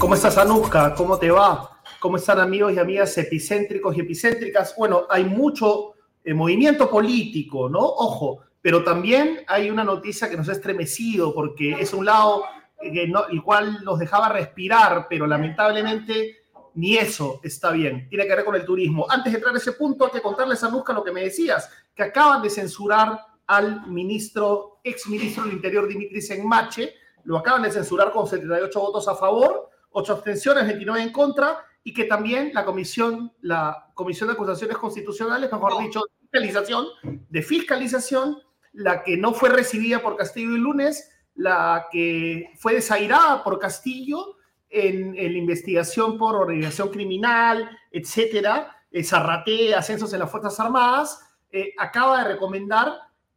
¿Cómo estás, Anuska? ¿Cómo te va? ¿Cómo están amigos y amigas epicéntricos y epicéntricas? Bueno, hay mucho eh, movimiento político, ¿no? Ojo, pero también hay una noticia que nos ha estremecido porque es un lado eh, el cual nos dejaba respirar, pero lamentablemente ni eso está bien. Tiene que ver con el turismo. Antes de entrar a ese punto, hay que contarles, Anuska, lo que me decías, que acaban de censurar al ministro, ex ministro del Interior, Dimitris Enmache, lo acaban de censurar con 78 votos a favor, 8 abstenciones, 29 en contra, y que también la comisión, la Comisión de Acusaciones Constitucionales, mejor dicho, de fiscalización, de fiscalización, la que no fue recibida por Castillo y Lunes, la que fue desairada por Castillo en, la investigación por organización criminal, etcétera, eh, zarrate, ascensos en las Fuerzas Armadas, eh, acaba de recomendar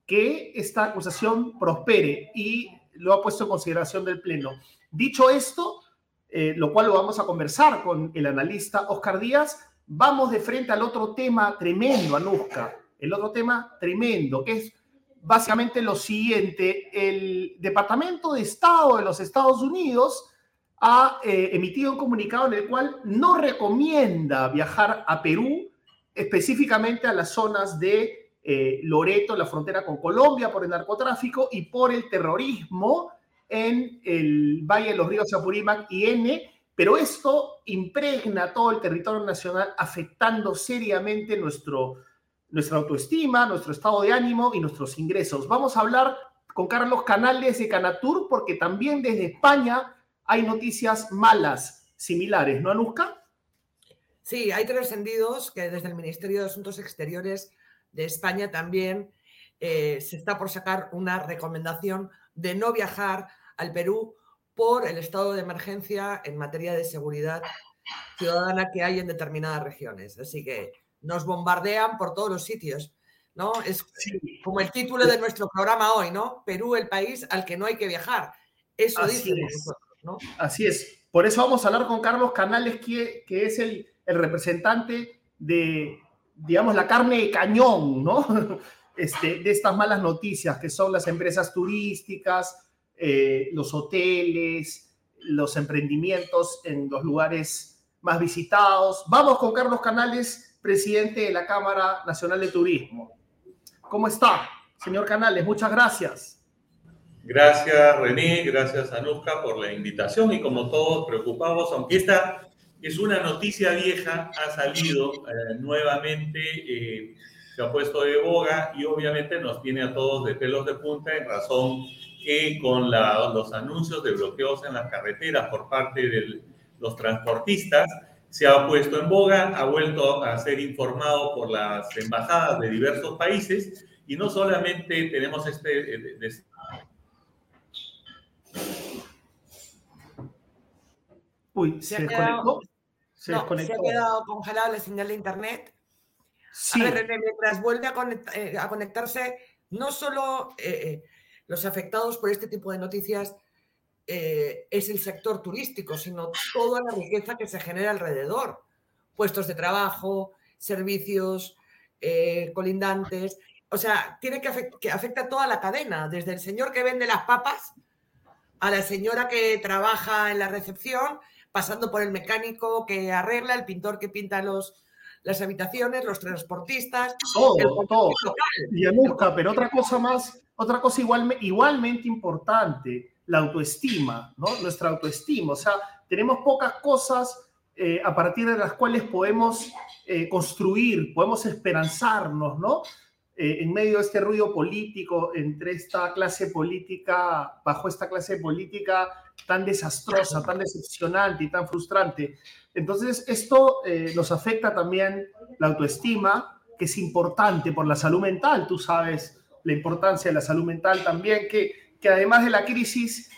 que esta acusación prospere y lo ha puesto en consideración del Pleno. Dicho esto, eh, lo cual lo vamos a conversar con el analista Oscar Díaz, vamos de frente al otro tema tremendo, Anuska, el otro tema tremendo, que es básicamente lo siguiente, el Departamento de Estado de los Estados Unidos ha eh, emitido un comunicado en el cual no recomienda viajar a Perú, específicamente a las zonas de eh, Loreto, la frontera con Colombia, por el narcotráfico y por el terrorismo, en el Valle de los Ríos Apurímac y N, pero esto impregna todo el territorio nacional, afectando seriamente nuestro, nuestra autoestima, nuestro estado de ánimo y nuestros ingresos. Vamos a hablar con Carlos Canales de Canatur, porque también desde España hay noticias malas similares, ¿no, Anuska? Sí, hay trascendidos que desde el Ministerio de Asuntos Exteriores de España también eh, se está por sacar una recomendación de no viajar al Perú por el estado de emergencia en materia de seguridad ciudadana que hay en determinadas regiones. Así que nos bombardean por todos los sitios. ¿no? Es como el título de nuestro programa hoy, ¿no? Perú, el país al que no hay que viajar. Eso Así es. ¿no? Así es. Por eso vamos a hablar con Carlos Canales, que, que es el, el, representante de, digamos, la carne de cañón, ¿no? Este, de estas malas noticias, que son las empresas turísticas, eh, los hoteles, los emprendimientos en los lugares más visitados. Vamos con Carlos Canales, presidente de la Cámara Nacional de Turismo. ¿Cómo está, señor Canales? Muchas gracias. Gracias, René. Gracias, Anuska, por la invitación. Y como todos preocupados, aunque esta es una noticia vieja, ha salido eh, nuevamente, eh, se ha puesto de boga y obviamente nos tiene a todos de pelos de punta en razón que con los anuncios de bloqueos en las carreteras por parte de los transportistas se ha puesto en boga, ha vuelto a ser informado por las embajadas de diversos países y no solamente tenemos este... Eh, Uy, se, desconectó. Se, desconectó. se ha quedado congelada la señal de internet. Sí. A ver, mientras vuelve a, eh, conectarse, no solo eh, los afectados por este tipo de noticias eh, es el sector turístico, sino toda la riqueza que se genera alrededor. Puestos de trabajo, servicios eh, colindantes. O sea, tiene que, que afecta a toda la cadena, desde el señor que vende las papas a la señora que trabaja en la recepción, pasando por el mecánico que arregla, el pintor que pinta los, las habitaciones, los transportistas. Todo, todo. Y pero otra cosa más otra cosa igual, igualmente importante, la autoestima, ¿no? Nuestra autoestima. O sea, tenemos pocas cosas eh, a partir de las cuales podemos eh, construir, podemos esperanzarnos, ¿no? Eh, en medio de este ruido político, entre esta clase política, bajo esta clase política tan desastrosa, tan decepcionante y tan frustrante. Entonces, esto nos afecta también la autoestima, que es importante por la salud mental, tú sabes la importancia de la salud mental también, que, que además de la crisis,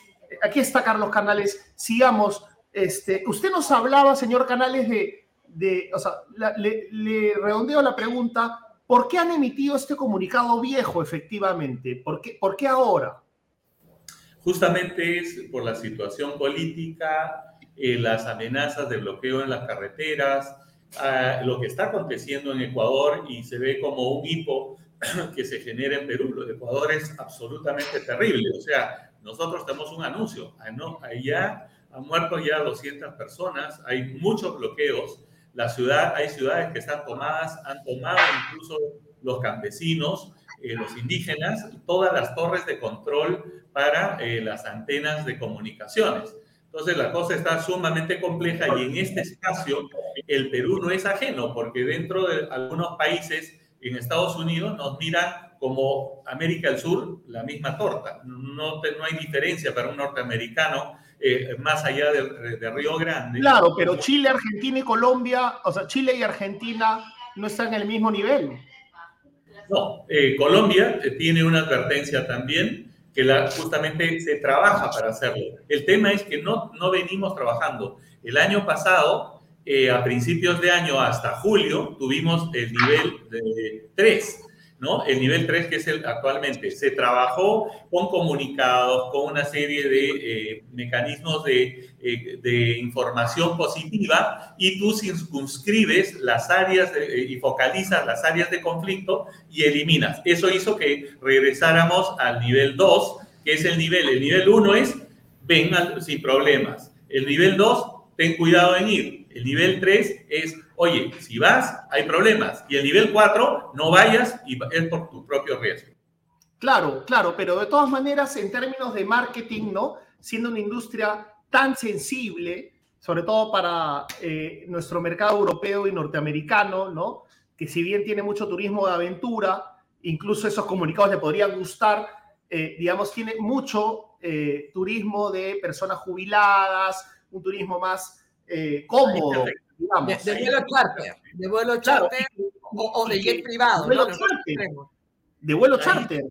aquí está Carlos Canales, sigamos. Este, usted nos hablaba, señor Canales, de, de o sea, le, le, redondeo la pregunta, ¿por qué han emitido este comunicado viejo efectivamente? ¿Por qué, por qué ahora? Justamente es por la situación política, eh, las amenazas de bloqueo en las carreteras, ah, lo que está aconteciendo en Ecuador y se ve como un hipo que se genera en Perú. Lo de Ecuador es absolutamente terrible. O sea, nosotros tenemos un anuncio. Ah, allá han muerto ya 200 personas, hay muchos bloqueos. La ciudad, hay ciudades que están tomadas, han tomado incluso los campesinos, eh, los indígenas, todas las torres de control para eh, las antenas de comunicaciones. Entonces la cosa está sumamente compleja y en este espacio el Perú no es ajeno porque dentro de algunos países en Estados Unidos nos miran como América del Sur la misma torta. No, no hay diferencia para un norteamericano eh, más allá de, Río Grande. Claro, pero Chile, Argentina y Colombia, o sea, Chile y Argentina no están en el mismo nivel. No, eh, Colombia tiene una advertencia también que la, justamente se trabaja para hacerlo. El tema es que no, no venimos trabajando. El año pasado, eh, a principios de año hasta julio, tuvimos el nivel de 3. ¿no? El nivel 3 que es el actualmente. Se trabajó con comunicados, con una serie de eh, mecanismos de, eh, de, información positiva y tú circunscribes las áreas y focalizas las áreas de conflicto y eliminas. Eso hizo que regresáramos al nivel 2, que es el nivel. El nivel 1 es ven sin problemas. El nivel 2, ten cuidado en ir. El nivel 3 es, oye, si vas, hay problemas. Y el nivel 4, no vayas y es por tu propio riesgo. Claro, claro, pero de todas maneras, en términos de marketing, ¿no? Siendo una industria tan sensible, sobre todo para eh, nuestro mercado europeo y norteamericano, ¿no? Que si bien tiene mucho turismo de aventura, incluso esos comunicados le podrían gustar, eh, digamos, tiene mucho eh, turismo de personas jubiladas, un turismo más eh, cómodo. Digamos. De, vuelo charter, de vuelo charter o, de jet privado. De vuelo charter. De vuelo charter.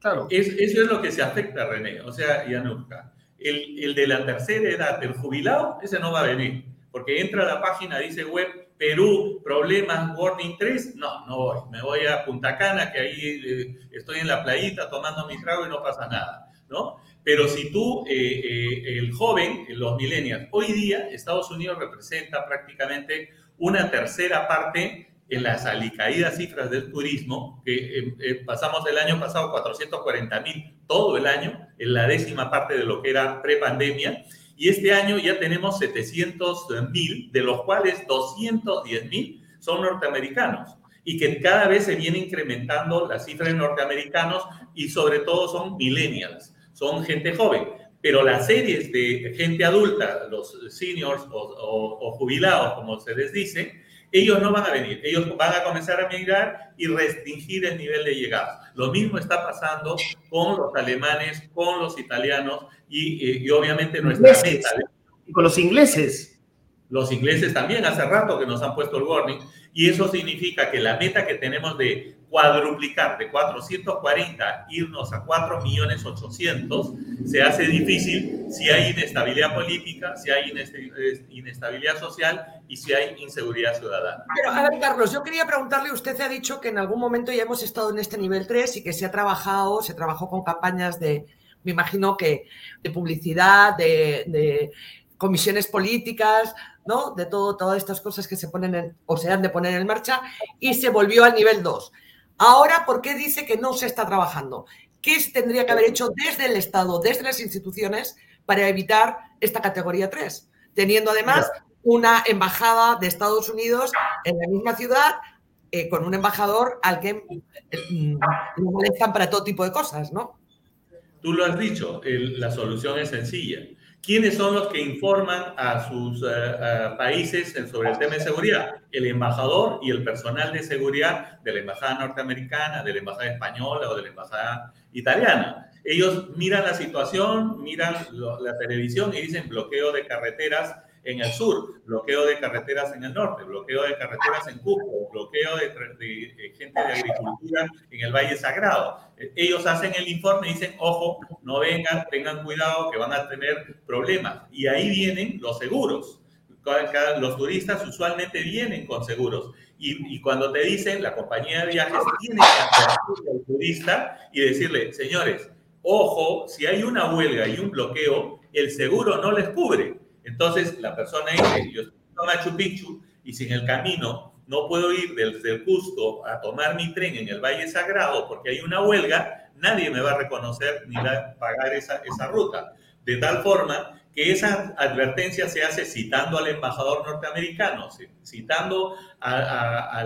Claro. eso es lo que se afecta, René. O sea, Yanuska. El, el de la tercera edad, el jubilado, ese no va a venir. Porque entra a la página, dice web Perú, problemas, warning 3, no, no voy. Me voy a Punta Cana, que ahí eh, estoy en la playita tomando mi trago y no pasa nada, ¿no? Pero si tú, eh, eh, el joven, los millennials, hoy día Estados Unidos representa prácticamente una tercera parte en las alicaídas cifras del turismo, que pasamos el año pasado 440 mil todo el año, en la décima parte de lo que era prepandemia, y este año ya tenemos 700 mil, de los cuales 210 mil son norteamericanos y que cada vez se viene incrementando la cifra de norteamericanos y sobre todo son millennials, son gente joven. Pero las series de gente adulta, los seniors o, jubilados, como se les dice, ellos no van a venir, ellos van a comenzar a migrar y restringir el nivel de llegada. Lo mismo está pasando con los alemanes, con los italianos y, y obviamente nuestra meta. Y con los ingleses. Los ingleses también hace rato que nos han puesto el warning y eso significa que la meta que tenemos de cuadruplicar de 440, irnos a 4 millones 800, se hace difícil si hay inestabilidad política, si hay inestabilidad social y si hay inseguridad ciudadana. Pero, a ver, Carlos, yo quería preguntarle, usted ha dicho que en algún momento ya hemos estado en este nivel 3 y que se ha trabajado, se trabajó con campañas de, me imagino que de publicidad, de, comisiones políticas, ¿no? De todo, todas estas cosas que se ponen o se han de poner en marcha y se volvió al nivel 2. Ahora, ¿por qué dice que no se está trabajando? ¿Qué tendría que haber hecho desde el Estado, desde las instituciones, para evitar esta categoría 3? Teniendo además una embajada de Estados Unidos en la misma ciudad, eh, con un embajador al que lo molestan para todo tipo de cosas, ¿no? Tú lo has dicho, la solución es sencilla. ¿Quiénes son los que informan a sus eh, países sobre el tema de seguridad? El embajador y el personal de seguridad de la embajada norteamericana, de la embajada española o de la embajada italiana. Ellos miran la situación, miran la televisión y dicen bloqueo de carreteras en el sur, bloqueo de carreteras en el norte, bloqueo de carreteras en Cusco, bloqueo de, gente de agricultura en el Valle Sagrado. Ellos hacen el informe y dicen, ojo, no vengan, tengan cuidado que van a tener problemas. Y ahí vienen los seguros. Los turistas usualmente vienen con seguros. Y, cuando te dicen, la compañía de viajes tiene que atender al turista y decirle, señores, ojo, si hay una huelga y un bloqueo, el seguro no les cubre entonces la persona dice, yo estoy en Machu Picchu y si en el camino no puedo ir desde el Cusco a tomar mi tren en el Valle Sagrado porque hay una huelga, nadie me va a reconocer ni va a pagar esa, esa ruta. De tal forma que esa advertencia se hace citando al embajador norteamericano, citando a,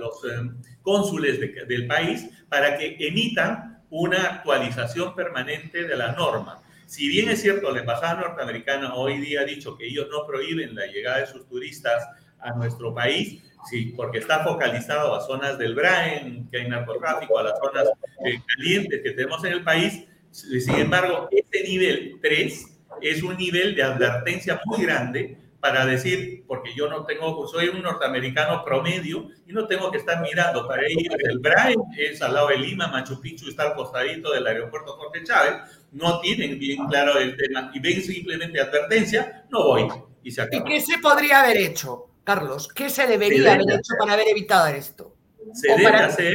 los eh, cónsules del país para que emitan una actualización permanente de la norma. Si bien es cierto, la embajada norteamericana hoy día ha dicho que ellos no prohíben la llegada de sus turistas a nuestro país, sí, porque está focalizado a zonas del Brain, que hay narcotráfico, a las zonas eh, calientes que tenemos en el país. Sin embargo, este nivel 3 es un nivel de advertencia muy grande para decir, porque yo no tengo, soy un norteamericano promedio y no tengo que estar mirando para ir el Brain, es al lado de Lima, Machu Picchu está al costadito del aeropuerto Jorge Chávez, no tienen bien claro el tema y ven simplemente advertencia, no voy y se acaba. ¿Y qué se podría haber hecho, Carlos? ¿Qué se debería haber hecho para haber evitado esto? Se debe hacer.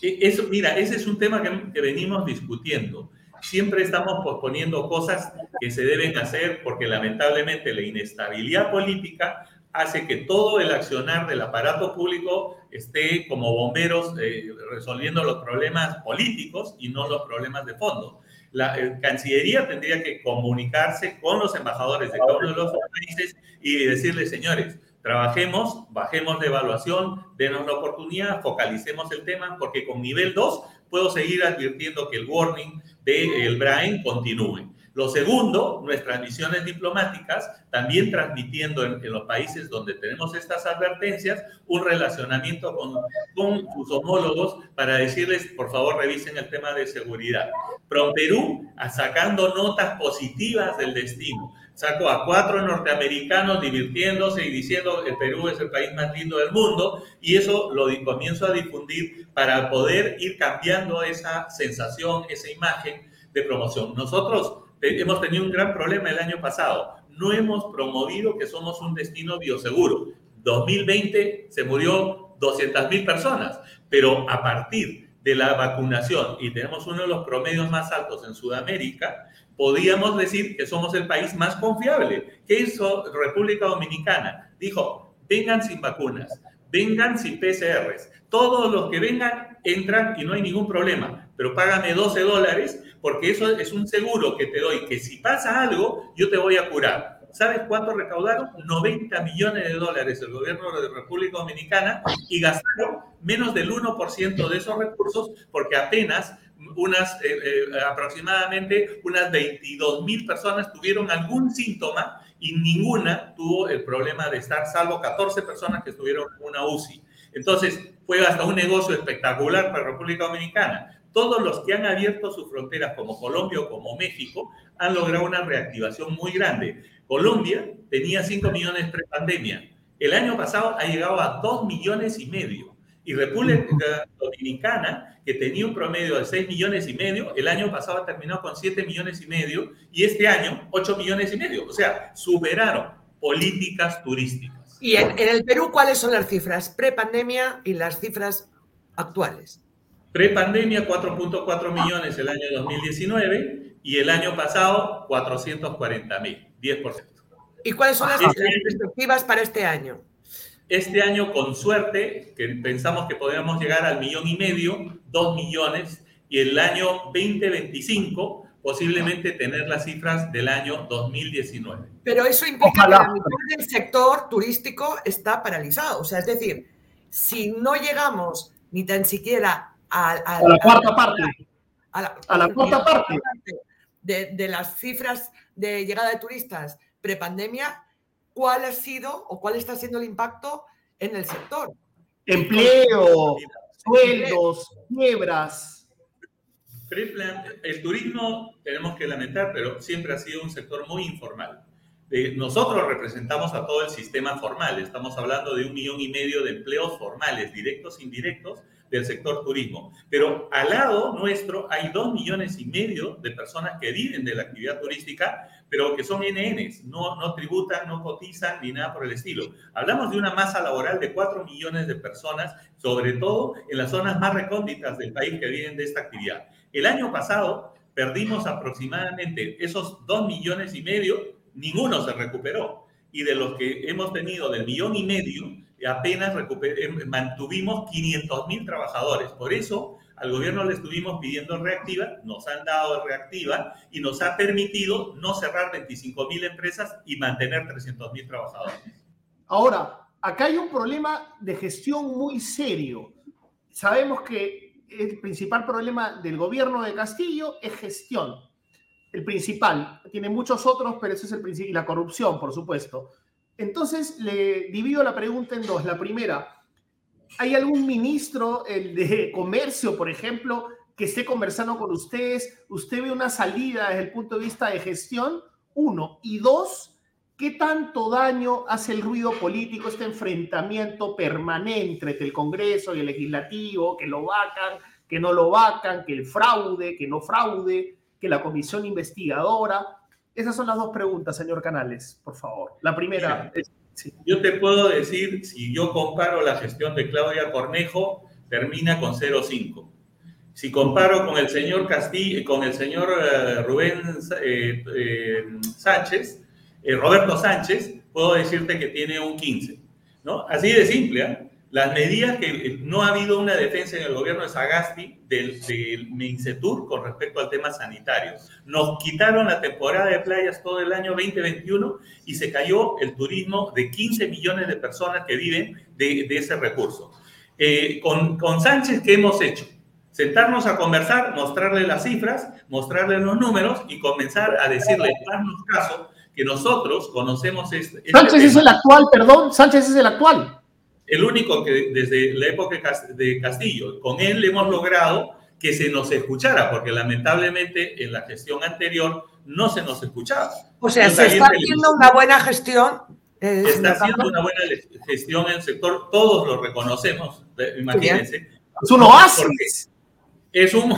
E, eso, mira, ese es un tema que venimos discutiendo siempre estamos posponiendo cosas que se deben hacer porque lamentablemente la inestabilidad política hace que todo el accionar del aparato público esté como bomberos eh, resolviendo los problemas políticos y no los problemas de fondo. La eh, Cancillería tendría que comunicarse con los embajadores de cada uno de los países y decirles, señores, trabajemos, bajemos de evaluación, denos la oportunidad, focalicemos el tema, porque con nivel 2 puedo seguir advirtiendo que el warning del Brain continúe. Lo segundo, nuestras misiones diplomáticas, también transmitiendo en, los países donde tenemos estas advertencias, un relacionamiento con, con sus homólogos para decirles, por favor, revisen el tema de seguridad. Pro Perú, sacando notas positivas del destino. Sacó a cuatro norteamericanos divirtiéndose y diciendo el Perú es el país más lindo del mundo y eso lo comienzo a difundir para poder ir cambiando esa sensación, esa imagen de promoción. Nosotros hemos tenido un gran problema el año pasado. No hemos promovido que somos un destino bioseguro. 2020 se murió 200 mil personas, pero a partir de la vacunación y tenemos uno de los promedios más altos en Sudamérica, podíamos decir que somos el país más confiable. ¿Qué hizo República Dominicana? Dijo, vengan sin vacunas, vengan sin PCRs. Todos los que vengan entran y no hay ningún problema, pero págame 12 dólares porque eso es un seguro que te doy, que si pasa algo, yo te voy a curar. ¿Sabes cuánto recaudaron? 90 millones de dólares el gobierno de República Dominicana y gastaron menos del 1% de esos recursos porque apenas unas eh, eh, aproximadamente unas 22 mil personas tuvieron algún síntoma y ninguna tuvo el problema de estar, salvo 14 personas que estuvieron en una UCI. Entonces, fue hasta un negocio espectacular para República Dominicana todos los que han abierto sus fronteras, como Colombia o como México, han logrado una reactivación muy grande. Colombia tenía 5 millones pre-pandemia. El año pasado ha llegado a 2 millones y medio. Y República Dominicana, que tenía un promedio de 6 millones y medio, el año pasado ha terminado con 7 millones y medio y este año 8 millones y medio. O sea, superaron políticas turísticas. ¿Y en, en el Perú cuáles son las cifras pre-pandemia y las cifras actuales? Prepandemia, 4.4 millones el año 2019 y el año pasado 440 mil, 10%. ¿Y cuáles son las perspectivas para este año? Este año, con suerte, que pensamos que podríamos llegar al millón y medio, dos millones, y el año 2025 posiblemente tener las cifras del año 2019. Pero eso implica que la mitad del sector turístico está paralizado. O sea, es decir, si no llegamos ni tan siquiera a, la cuarta parte. A la, cuarta parte. De, las cifras de llegada de turistas prepandemia, ¿cuál ha sido o cuál está siendo el impacto en el sector? Empleo, sueldos, quiebras. El turismo tenemos que lamentar, pero siempre ha sido un sector muy informal. Nosotros representamos a todo el sistema formal. Estamos hablando de un millón y medio de empleos formales, directos e indirectos, del sector turismo. Pero al lado nuestro hay dos millones y medio de personas que viven de la actividad turística, pero que son NNs, no, no tributan, no cotizan ni nada por el estilo. Hablamos de una masa laboral de cuatro millones de personas, sobre todo en las zonas más recónditas del país que viven de esta actividad. El año pasado perdimos aproximadamente esos dos millones y medio, ninguno se recuperó. Y de los que hemos tenido del millón y medio, apenas eh, mantuvimos 500 mil trabajadores. Por eso, al gobierno le estuvimos pidiendo reactiva, nos han dado reactiva y nos ha permitido no cerrar 25 mil empresas y mantener 300 mil trabajadores. Ahora, acá hay un problema de gestión muy serio. Sabemos que el principal problema del gobierno de Castillo es gestión. El principal. Tiene muchos otros, pero ese es el principal. Y la corrupción, por supuesto. Entonces, le divido la pregunta en dos. La primera, ¿hay algún ministro, el de comercio, por ejemplo, que esté conversando con ustedes? ¿Usted ve una salida desde el punto de vista de gestión? Uno. Y dos, ¿qué tanto daño hace el ruido político, este enfrentamiento permanente entre el Congreso y el Legislativo, que lo vacan, que no lo vacan, que el fraude, que no fraude, que la comisión investigadora? Esas son las dos preguntas, señor Canales, por favor. La primera Yo te puedo decir, si yo comparo la gestión de Claudia Cornejo, termina con 0,5. Si comparo con el señor Castillo, con el señor eh, Rubén eh, eh, Sánchez, Roberto Sánchez, puedo decirte que tiene un 15. ¿no? Así de simple. Las medidas que eh, no ha habido una defensa en el gobierno de Sagasti del, del Mincetur con respecto al tema sanitario. Nos quitaron la temporada de playas todo el año 2021 y se cayó el turismo de 15 millones de personas que viven de, de ese recurso. Eh, con, con Sánchez, ¿qué hemos hecho? Sentarnos a conversar, mostrarle las cifras, mostrarle los números y comenzar a decirle, darnos caso, que nosotros conocemos este. este Sánchez es el actual, perdón, Sánchez es el actual el único que desde la época de Castillo, con él hemos logrado que se nos escuchara, porque lamentablemente en la gestión anterior no se nos escuchaba. O sea, se está haciendo una buena gestión. Eh, está haciendo una buena gestión en el sector, todos lo reconocemos, imagínense. Es un oasis. Es un,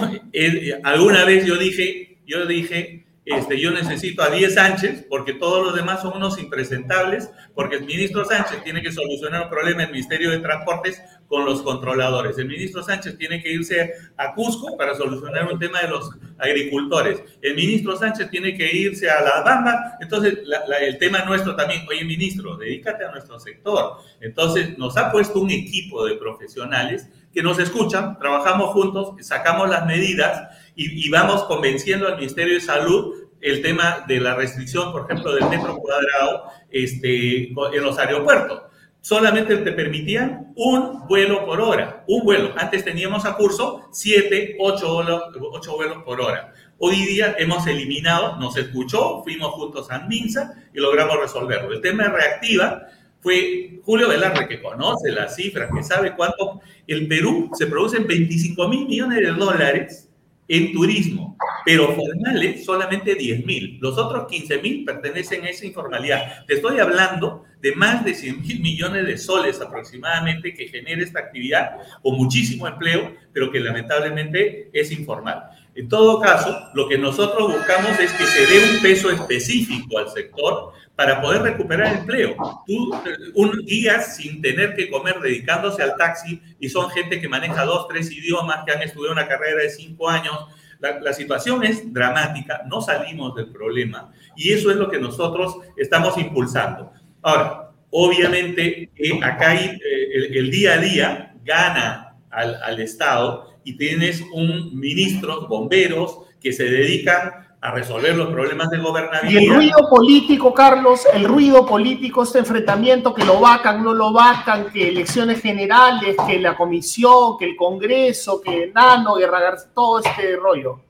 alguna vez yo dije, yo dije, este, yo necesito a 10 Sánchez porque todos los demás son unos impresentables, porque el ministro Sánchez tiene que solucionar un problema en el Ministerio de Transportes con los controladores. El ministro Sánchez tiene que irse a Cusco para solucionar un tema de los agricultores. El ministro Sánchez tiene que irse a La Bamba. Entonces, el tema nuestro también, oye, ministro, dedícate a nuestro sector. Entonces, nos ha puesto un equipo de profesionales que nos escuchan, trabajamos juntos, sacamos las medidas y, vamos convenciendo al Ministerio de Salud el tema de la restricción, por ejemplo, del metro cuadrado este, en los aeropuertos. Solamente te permitían un vuelo por hora, un vuelo. Antes teníamos a curso siete, ocho vuelos, ocho vuelos por hora. Hoy día hemos eliminado, nos escuchó, fuimos juntos a Minsa y logramos resolverlo. El tema de reactiva fue Julio Velarde, que conoce las cifras, que sabe cuánto. El Perú se producen 25 mil millones de dólares en turismo, pero formales solamente 10 mil. Los otros 15 mil pertenecen a esa informalidad. Te estoy hablando de más de 100 mil millones de soles aproximadamente que genera esta actividad con muchísimo empleo, pero que lamentablemente es informal. En todo caso, lo que nosotros buscamos es que se dé un peso específico al sector para poder recuperar empleo. Tú, un guía sin tener que comer dedicándose al taxi y son gente que maneja dos, tres idiomas, que han estudiado una carrera de cinco años. La, situación es dramática, no salimos del problema y eso es lo que nosotros estamos impulsando. Ahora, obviamente, eh, acá eh, el, día a día gana al, al Estado y tienes un ministro, bomberos, que se dedican a resolver los problemas de gobernabilidad. Y el ruido político, Carlos, el ruido político, este enfrentamiento, que lo vacan, no lo vacan, que elecciones generales, que la comisión, que el Congreso, que Nano, Guerra García, todo este rollo.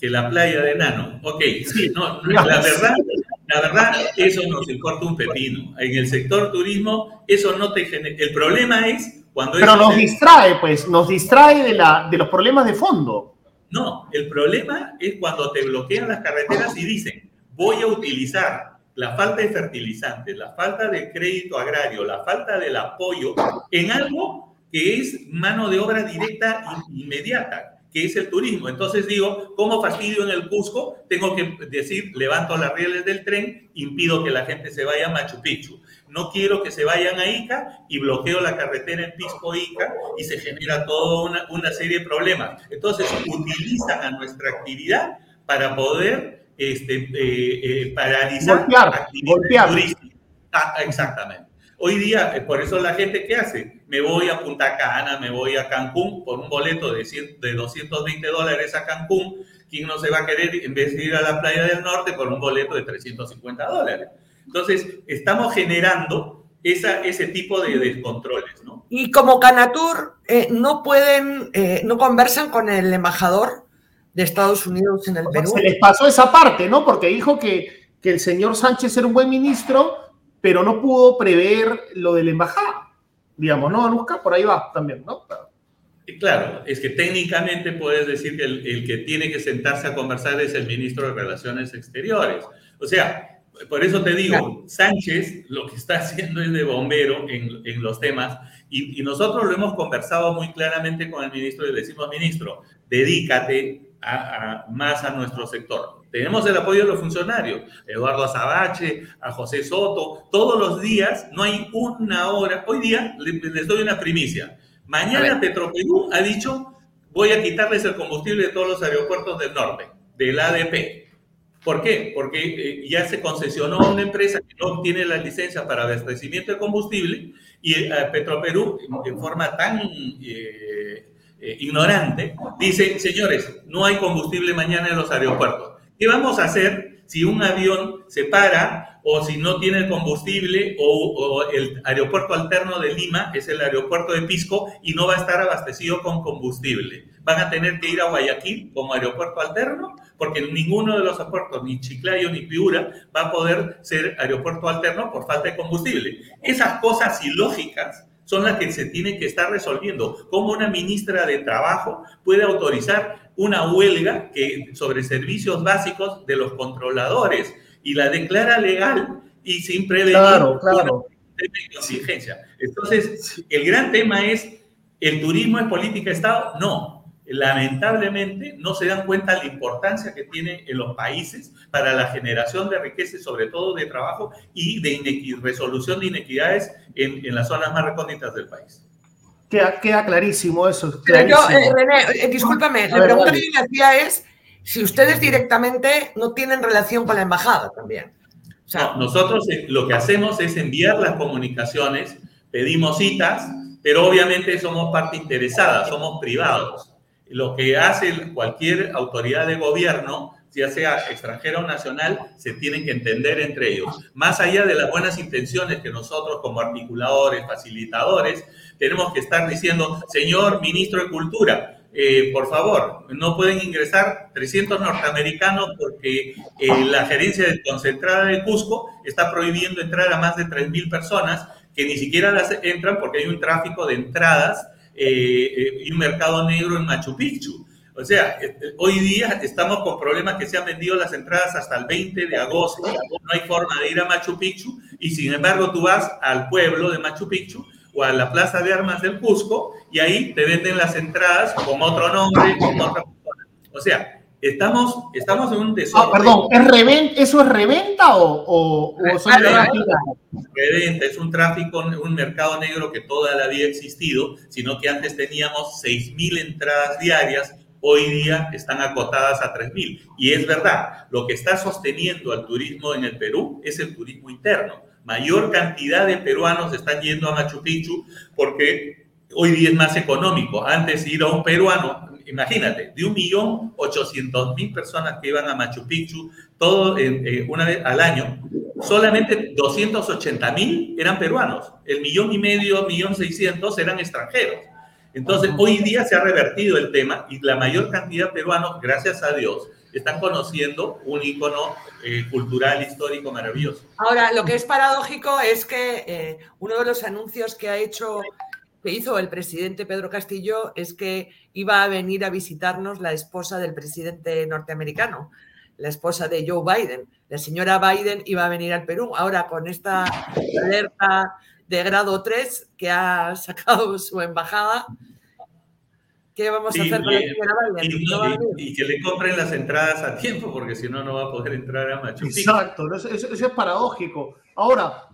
Que la playa de Nano. Ok, sí, no, la verdad, la verdad, eso nos importa un pepino. En el sector turismo, eso no te genera. El problema es cuando. Pero nos distrae, pues, nos distrae de, la, de los problemas de fondo. No, el problema es cuando te bloquean las carreteras y dicen, voy a utilizar la falta de fertilizantes, la falta de crédito agrario, la falta del apoyo en algo que es mano de obra directa e inmediata, que es el turismo. Entonces digo, como fastidio en el Cusco? Tengo que decir, levanto las rieles del tren, impido que la gente se vaya a Machu Picchu no quiero que se vayan a Ica y bloqueo la carretera en Pisco Ica y se genera toda una, serie de problemas. Entonces, utilizan a nuestra actividad para poder este, eh, eh, paralizar golpear, golpear. Ah, exactamente. Hoy día, eh, por eso la gente, ¿qué hace? Me voy a Punta Cana, me voy a Cancún por un boleto de, de 220 dólares a Cancún. ¿Quién no se va a querer, en vez de ir a la playa del norte, por un boleto de 350 dólares? Entonces, estamos generando esa, ese tipo de descontroles, ¿no? Y como Canatur, eh, no pueden, eh, no conversan con el embajador de Estados Unidos en el Perú. Se les pasó esa parte, ¿no? Porque dijo que, que el señor Sánchez era un buen ministro pero no pudo prever lo de la embajada, digamos, ¿no, Anuska? Por ahí va también, ¿no? Claro, es que técnicamente puedes decir que el, que tiene que sentarse a conversar es el ministro de Relaciones Exteriores. O sea, por eso te digo, Sánchez lo que está haciendo es de bombero en, en los temas y, y, nosotros lo hemos conversado muy claramente con el ministro y le decimos, ministro, dedícate a, más a nuestro sector. Tenemos el apoyo de los funcionarios, Eduardo Azabache, a José Soto, todos los días, no hay una hora. Hoy día les doy una primicia. Mañana Petroperú ha dicho, voy a quitarles el combustible de todos los aeropuertos del norte, del ADP. ¿Por qué? Porque eh, ya se concesionó a una empresa que no tiene la licencia para abastecimiento de combustible y eh, Petroperú, en forma tan eh, ignorante, dice, señores, no hay combustible mañana en los aeropuertos. ¿Qué vamos a hacer si un avión se para o si no tiene combustible o, el aeropuerto alterno de Lima es el aeropuerto de Pisco y no va a estar abastecido con combustible? ¿Van a tener que ir a Guayaquil como aeropuerto alterno? Porque ninguno de los aeropuertos, ni Chiclayo ni Piura, va a poder ser aeropuerto alterno por falta de combustible. Esas cosas ilógicas son las que se tienen que estar resolviendo. ¿Cómo una ministra de Trabajo puede autorizar una huelga que, sobre servicios básicos de los controladores y la declara legal y sin prevenir claro, claro. exigencia? Entonces, el gran tema es, ¿el turismo es política de Estado? No, lamentablemente no se dan cuenta la importancia que tiene en los países para la generación de riqueza sobre todo de trabajo y de resolución de inequidades en, en, las zonas más recónditas del país. Queda, queda clarísimo eso. Pero yo, eh, René, eh, discúlpame, la pregunta que yo le hacía es si ustedes directamente no tienen relación con la embajada también. O sea, nosotros eh, lo que hacemos es enviar las comunicaciones, pedimos citas, pero obviamente somos parte interesada, somos privados lo que hace cualquier autoridad de gobierno, ya sea extranjera o nacional, se tienen que entender entre ellos. Más allá de las buenas intenciones que nosotros como articuladores, facilitadores, tenemos que estar diciendo, señor ministro de Cultura, eh, por favor, no pueden ingresar 300 norteamericanos porque eh, la gerencia concentrada de Cusco está prohibiendo entrar a más de 3.000 personas que ni siquiera las entran porque hay un tráfico de entradas eh, eh, y un mercado negro en Machu Picchu. O sea, este, hoy día estamos con problemas que se han vendido las entradas hasta el 20 de agosto, no hay forma de ir a Machu Picchu y sin embargo tú vas al pueblo de Machu Picchu o a la Plaza de Armas del Cusco y ahí te venden las entradas con otro nombre, con otra persona. O sea, Estamos, estamos en un desorden. Ah, perdón, ¿es ¿eso es reventa o, o, o son Reventa, es un tráfico, un mercado negro que toda la vida ha existido, sino que antes teníamos 6.000 entradas diarias, hoy día están acotadas a 3.000. Y es verdad, lo que está sosteniendo al turismo en el Perú es el turismo interno. Mayor cantidad de peruanos están yendo a Machu Picchu porque hoy día es más económico. Antes ir a un peruano imagínate, de un millón ochocientos mil personas que iban a Machu Picchu todo eh, una vez al año, solamente 280 mil eran peruanos, el millón y medio, millón seiscientos eran extranjeros. Entonces, hoy día se ha revertido el tema y la mayor cantidad de peruanos, gracias a Dios, están conociendo un icono eh, cultural, histórico maravilloso. Ahora, lo que es paradójico es que eh, uno de los anuncios que ha hecho que hizo el presidente Pedro Castillo es que iba a venir a visitarnos la esposa del presidente norteamericano, la esposa de Joe Biden. La señora Biden iba a venir al Perú. Ahora, con esta alerta de grado 3 que ha sacado su embajada, ¿qué vamos a hacer con la señora Biden? Y, que le compren las entradas a tiempo, porque si no, no va a poder entrar a Machu Picchu. Exacto, eso es paradójico. Ahora,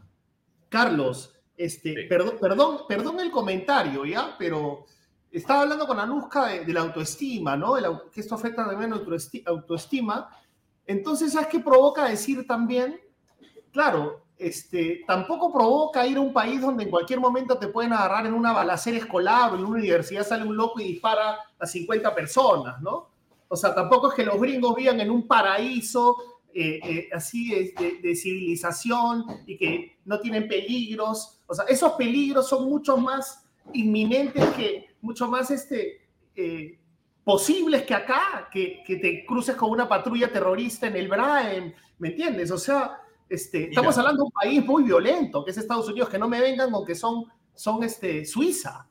Carlos, este, perdón, perdón, perdón el comentario, ¿ya? Pero estaba hablando con Anuska de, la autoestima, ¿no? que esto afecta también a nuestra autoestima. Entonces, ¿sabes qué provoca decir también? Claro, este, tampoco provoca ir a un país donde en cualquier momento te pueden agarrar en una balacera escolar o en una universidad sale un loco y dispara a 50 personas, ¿no? O sea, tampoco es que los gringos vivan en un paraíso eh, eh, así de, de, civilización y que no tienen peligros. O sea, esos peligros son mucho más inminentes que, mucho más este, eh, posibles que acá, que, que, te cruces con una patrulla terrorista en el Braem, ¿me entiendes? O sea, este, estamos hablando de un país muy violento, que es Estados Unidos, que no me vengan con que son, son este, Suiza.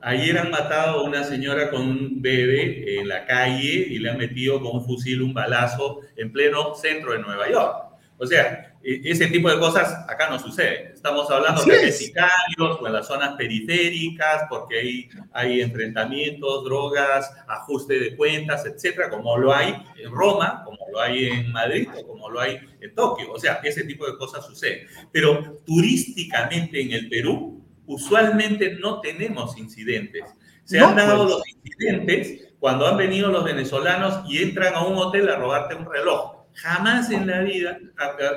Ayer han matado a una señora con un bebé en la calle y le han metido con un fusil un balazo en pleno centro de Nueva York. O sea, e, ese tipo de cosas acá no sucede. Estamos hablando de sicarios o en las zonas periféricas, porque hay, hay enfrentamientos, drogas, ajuste de cuentas, etcétera, como lo hay en Roma, como lo hay en Madrid o como lo hay en Tokio. O sea, ese tipo de cosas sucede. Pero turísticamente en el Perú, usualmente no tenemos incidentes. Se han dado pues. los incidentes cuando han venido los venezolanos y entran a un hotel a robarte un reloj Jamás en la vida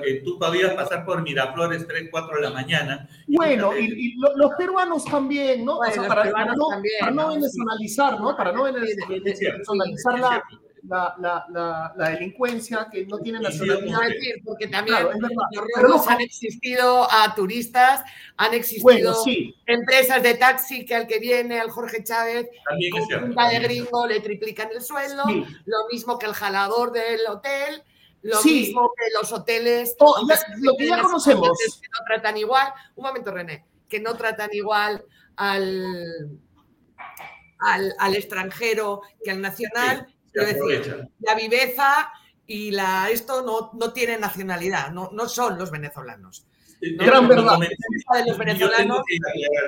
eh, tú podías pasar por Miraflores 3, 4 de la mañana. Bueno, y, los peruanos también, ¿no? o sea, para, no, también, para, no, venezolizar, ¿no? Para no venezolizar la, la, la, la, delincuencia que no tiene nacionalidad. decir, porque también los robos han existido a turistas, han existido empresas de taxi que al que viene, al Jorge Chávez, con punta de gringo le triplican el sueldo, lo mismo que el jalador del hotel. Lo mismo que los hoteles. Oh, lo que ya conocemos. Que no tratan igual. Un momento, René. Que no tratan igual al, al, extranjero que al nacional. La viveza y la, esto no, no tiene nacionalidad, no, no son los venezolanos. Gran verdad.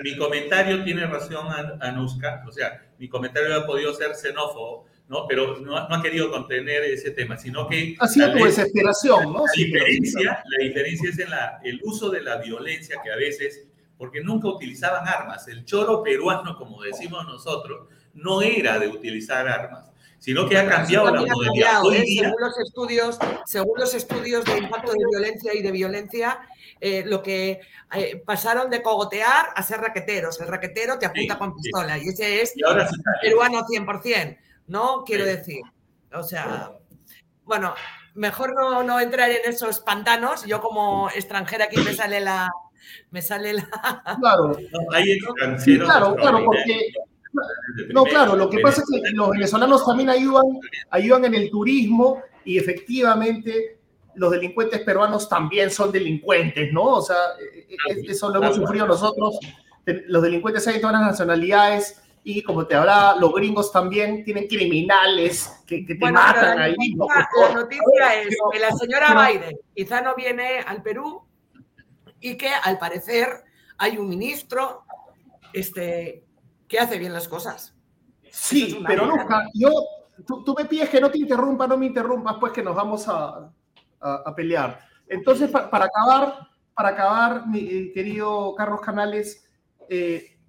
Mi comentario, tiene razón, Anuska. O sea, mi comentario ha podido ser xenófobo ¿no? Pero no, ha querido contener ese tema, sino que... Ha sido tu desesperación, ¿no? La diferencia, la diferencia es en la, el uso de la violencia que a veces, porque nunca utilizaban armas. El choro peruano, como decimos nosotros, no era de utilizar armas sino que ha cambiado la modalidad. ¿eh? según, los estudios, según los estudios de impacto de violencia y de violencia, eh, lo que eh, pasaron de cogotear a ser raqueteros. El raquetero te apunta con pistola y ese es peruano 100%. ¿no? Quiero decir. O sea, bueno, mejor no, no, entrar en esos pantanos. Yo como extranjera aquí me sale la... Me sale la... Claro, claro, claro, porque... No, claro, lo que pasa es que los venezolanos también ayudan, ayudan en el turismo y efectivamente los delincuentes peruanos también son delincuentes, ¿no? O sea, e, e, eso lo hemos sufrido nosotros. Los delincuentes hay de todas las nacionalidades y como te hablaba, los gringos también tienen criminales que, te matan ahí. La noticia, es que la señora Biden quizá no viene al Perú y que al parecer hay un ministro este, que hace bien las cosas. Sí, pero nunca, yo, tú, me pides que no te interrumpa, no me interrumpas, pues que nos vamos a, a, pelear. Entonces, para acabar, para acabar, mi eh, querido Carlos Canales, eh,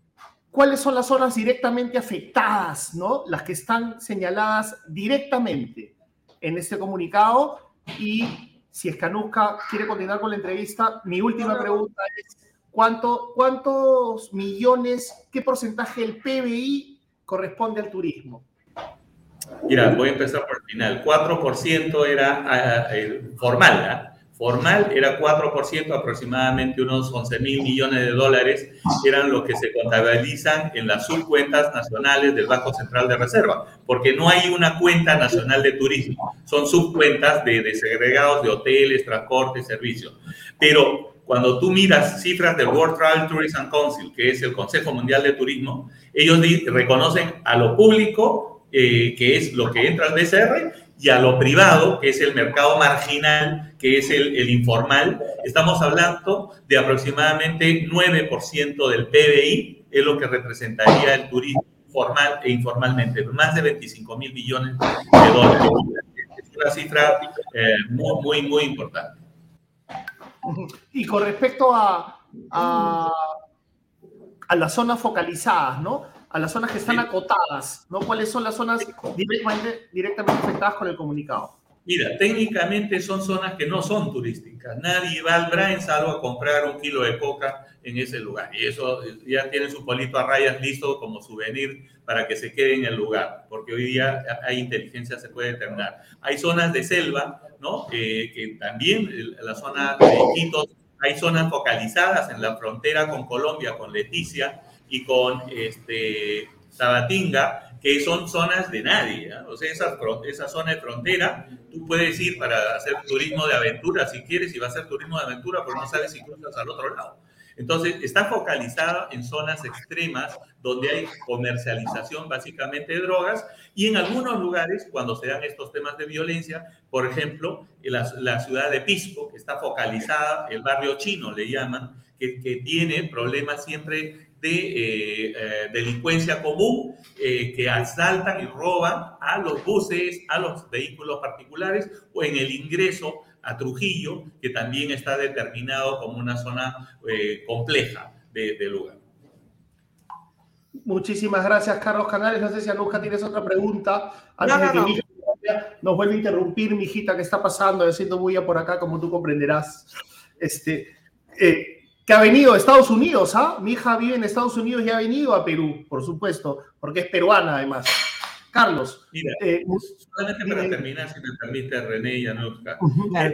cuáles son las zonas directamente afectadas, ¿no? Las que están señaladas directamente en este comunicado. Y si Escanusca quiere continuar con la entrevista, mi última pregunta es, ¿cuánto, ¿cuántos millones, qué porcentaje del PBI corresponde al turismo? Mira, voy a empezar por el final. 4% era ah, eh, formal, ¿ah? formal era 4%, aproximadamente unos 11 mil millones de dólares, eran lo que se contabilizan en las subcuentas nacionales del Banco Central de Reserva, porque no hay una cuenta nacional de turismo, son subcuentas de desegregados de hoteles, transportes, servicios. Pero cuando tú miras cifras del World Travel Tourism Council, que es el Consejo Mundial de Turismo, ellos reconocen a lo público, eh, que es lo que entra al BCR, y a lo privado, que es el mercado marginal, que es el, informal, estamos hablando de aproximadamente 9% del PBI, es lo que representaría el turismo formal e informalmente, más de 25 mil millones de dólares. Es una cifra eh, muy, muy, muy importante. Y con respecto a, a, a las zonas focalizadas, ¿no? a las zonas que están acotadas, ¿no? ¿Cuáles son las zonas directamente, directamente afectadas con el comunicado? Mira, técnicamente son zonas que no son turísticas. Nadie va al Brain salvo a comprar un kilo de coca en ese lugar. Y eso ya tiene su polito a rayas listo como souvenir para que se quede en el lugar, porque hoy día hay inteligencia, se puede determinar. Hay zonas de selva, ¿no? que también la zona de Iquitos, hay zonas focalizadas en la frontera con Colombia, con Leticia y con este, Sabatinga, que son zonas de nadie. O sea, esa, esa zona de frontera, tú puedes ir para hacer turismo de aventura si quieres y va a ser turismo de aventura, pero no sabes si cruzas al otro lado. Entonces, está focalizada en zonas extremas donde hay comercialización básicamente de drogas y en algunos lugares, cuando se dan estos temas de violencia, por ejemplo, la, ciudad de Pisco, que está focalizada, el barrio chino le llaman, que, que tiene problemas siempre de eh, eh, delincuencia común eh, que asaltan y roban a los buses, a los vehículos particulares o en el ingreso a Trujillo, que también está determinado como una zona compleja de, lugar. Muchísimas gracias, Carlos Canales. No sé si Anuska tienes otra pregunta. Antes de que mi hija nos vuelva a interrumpir, mi hijita, ¿qué está pasando? Haciendo bulla por acá, como tú comprenderás. Este, que ha venido a Estados Unidos, ¿ah? Mi hija vive en Estados Unidos y ha venido a Perú, por supuesto, porque es peruana además. Carlos. Mira, eh, solamente para terminar, si me permite, René y Anuska.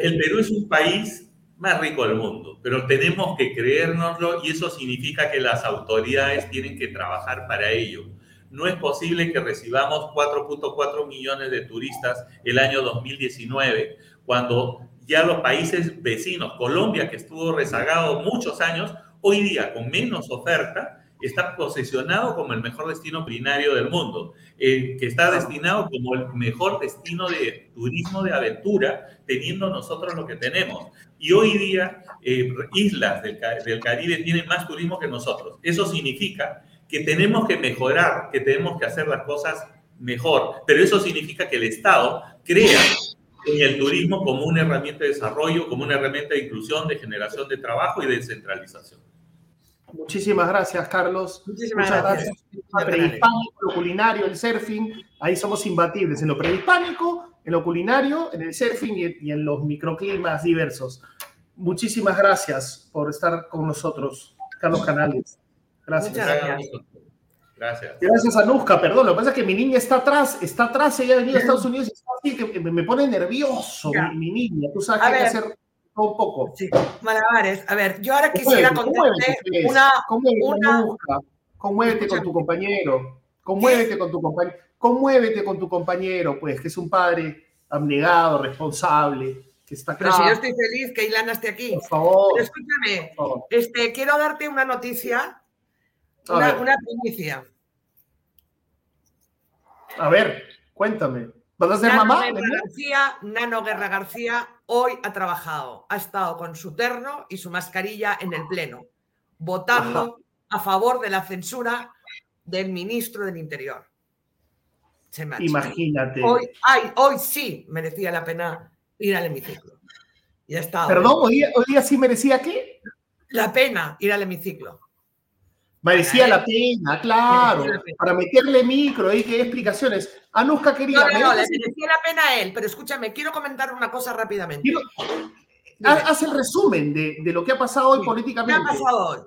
El Perú es un país más rico del mundo, pero tenemos que creérnoslo y eso significa que las autoridades tienen que trabajar para ello. No es posible que recibamos 4.4 millones de turistas el año 2019 cuando ya los países vecinos, Colombia, que estuvo rezagado muchos años, hoy día con menos oferta, está posicionado como el mejor destino culinario del mundo, eh, que está destinado como el mejor destino de turismo de aventura, teniendo nosotros lo que tenemos. Y hoy día, eh, islas del, del Caribe tienen más turismo que nosotros. Eso significa que tenemos que mejorar, que tenemos que hacer las cosas mejor, pero eso significa que el Estado crea en el turismo como una herramienta de desarrollo, como una herramienta de inclusión, de generación de trabajo y de descentralización. Muchísimas gracias, Carlos. Muchísimas Muchas gracias. gracias. Prehispánico, lo culinario, el surfing, ahí somos imbatibles en lo prehispánico, en lo culinario, en el surfing y en los microclimas diversos. Muchísimas gracias por estar con nosotros, Carlos Canales. Gracias. Muchas gracias. Gracias. Gracias, Anuska. Perdón, lo que pasa es que mi niña está atrás, está atrás, ella ha venido a Estados Unidos y está así, que me pone nervioso, mi, niña. Tú sabes que hay que hacer un poco. Sí, malabares. A ver, yo ahora quisiera contarte una... una... Conmuévete con tu compañero. Conmuévete con tu compañero. Conmuévete con tu compañero, pues, que es un padre abnegado, responsable. Que está acá. Pero si yo estoy feliz que Ilana esté aquí. Por favor. Pero escúchame, Este, quiero darte una noticia una, primicia. A ver, cuéntame. ¿Vas a ser mamá? García, Nano Guerra García hoy ha trabajado, ha estado con su terno y su mascarilla en el Pleno, votando a favor de la censura del ministro del Interior. Imagínate. Hoy, hoy sí merecía la pena ir al hemiciclo. Ya está. ¿Perdón? ¿Hoy, ¿Hoy día sí merecía qué? La pena ir al hemiciclo. Merecía la pena, claro. Para meterle micro y que explicaciones. Anuska quería. No, no, le merecía la pena a él, pero escúchame, quiero comentar una cosa rápidamente. haz el resumen de, lo que ha pasado hoy políticamente. ¿Qué ha pasado hoy?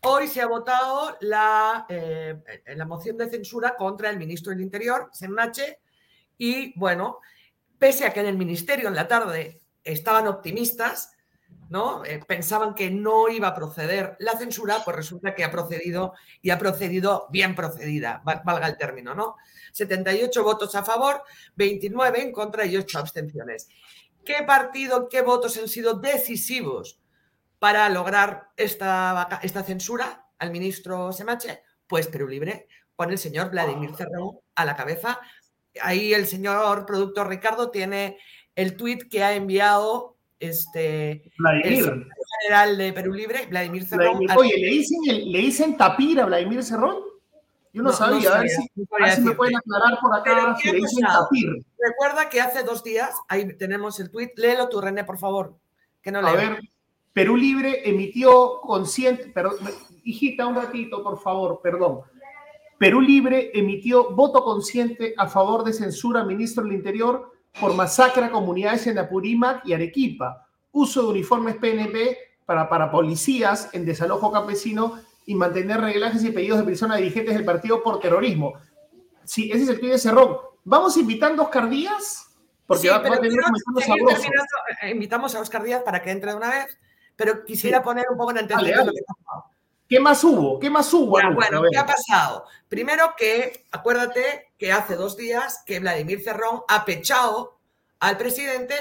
Hoy se ha votado la, eh, la moción de censura contra el ministro del Interior, Sennache, y bueno, pese a que en el ministerio en la tarde estaban optimistas, ¿no? Eh, pensaban que no iba a proceder la censura, pues resulta que ha procedido y ha procedido bien procedida, valga el término, ¿no? 78 votos a favor, 29 en contra y 8 abstenciones. ¿Qué partido, qué votos han sido decisivos para lograr esta, esta censura al ministro Semache? Pues Perú Libre, con el señor Vladimir Cerrón a la cabeza. Ahí el señor productor Ricardo tiene el tuit que ha enviado este, Vladimir. general de Perú Libre, Vladimir Cerrón. Oye, ¿le dicen, ¿le dicen tapir a Vladimir Cerrón? Yo no, sabía, a ver si, me pueden aclarar por acá si le dicen tapir. Recuerda que hace dos días, ahí tenemos el tuit, léelo tú, René, por favor, que no A ver, Perú Libre emitió consciente, perdón, hijita, un ratito, por favor, perdón. Perú Libre emitió voto consciente a favor de censura ministro del Interior por masacre a comunidades en Apurímac y Arequipa, uso de uniformes PNP para, para policías en desalojo campesino y mantener reglajes y pedidos de prisión a dirigentes del partido por terrorismo. Sí, ese es el tuit de Cerrón. ¿Vamos invitando a Oscar Díaz? Porque va, a tener eh, Invitamos a Oscar Díaz para que entre de una vez, pero quisiera poner un poco en antecedentes lo que. ¿Qué más hubo? ¿Qué más hubo? bueno, ¿qué ha pasado? Primero que, acuérdate que hace dos días que Vladimir Cerrón ha pechado al presidente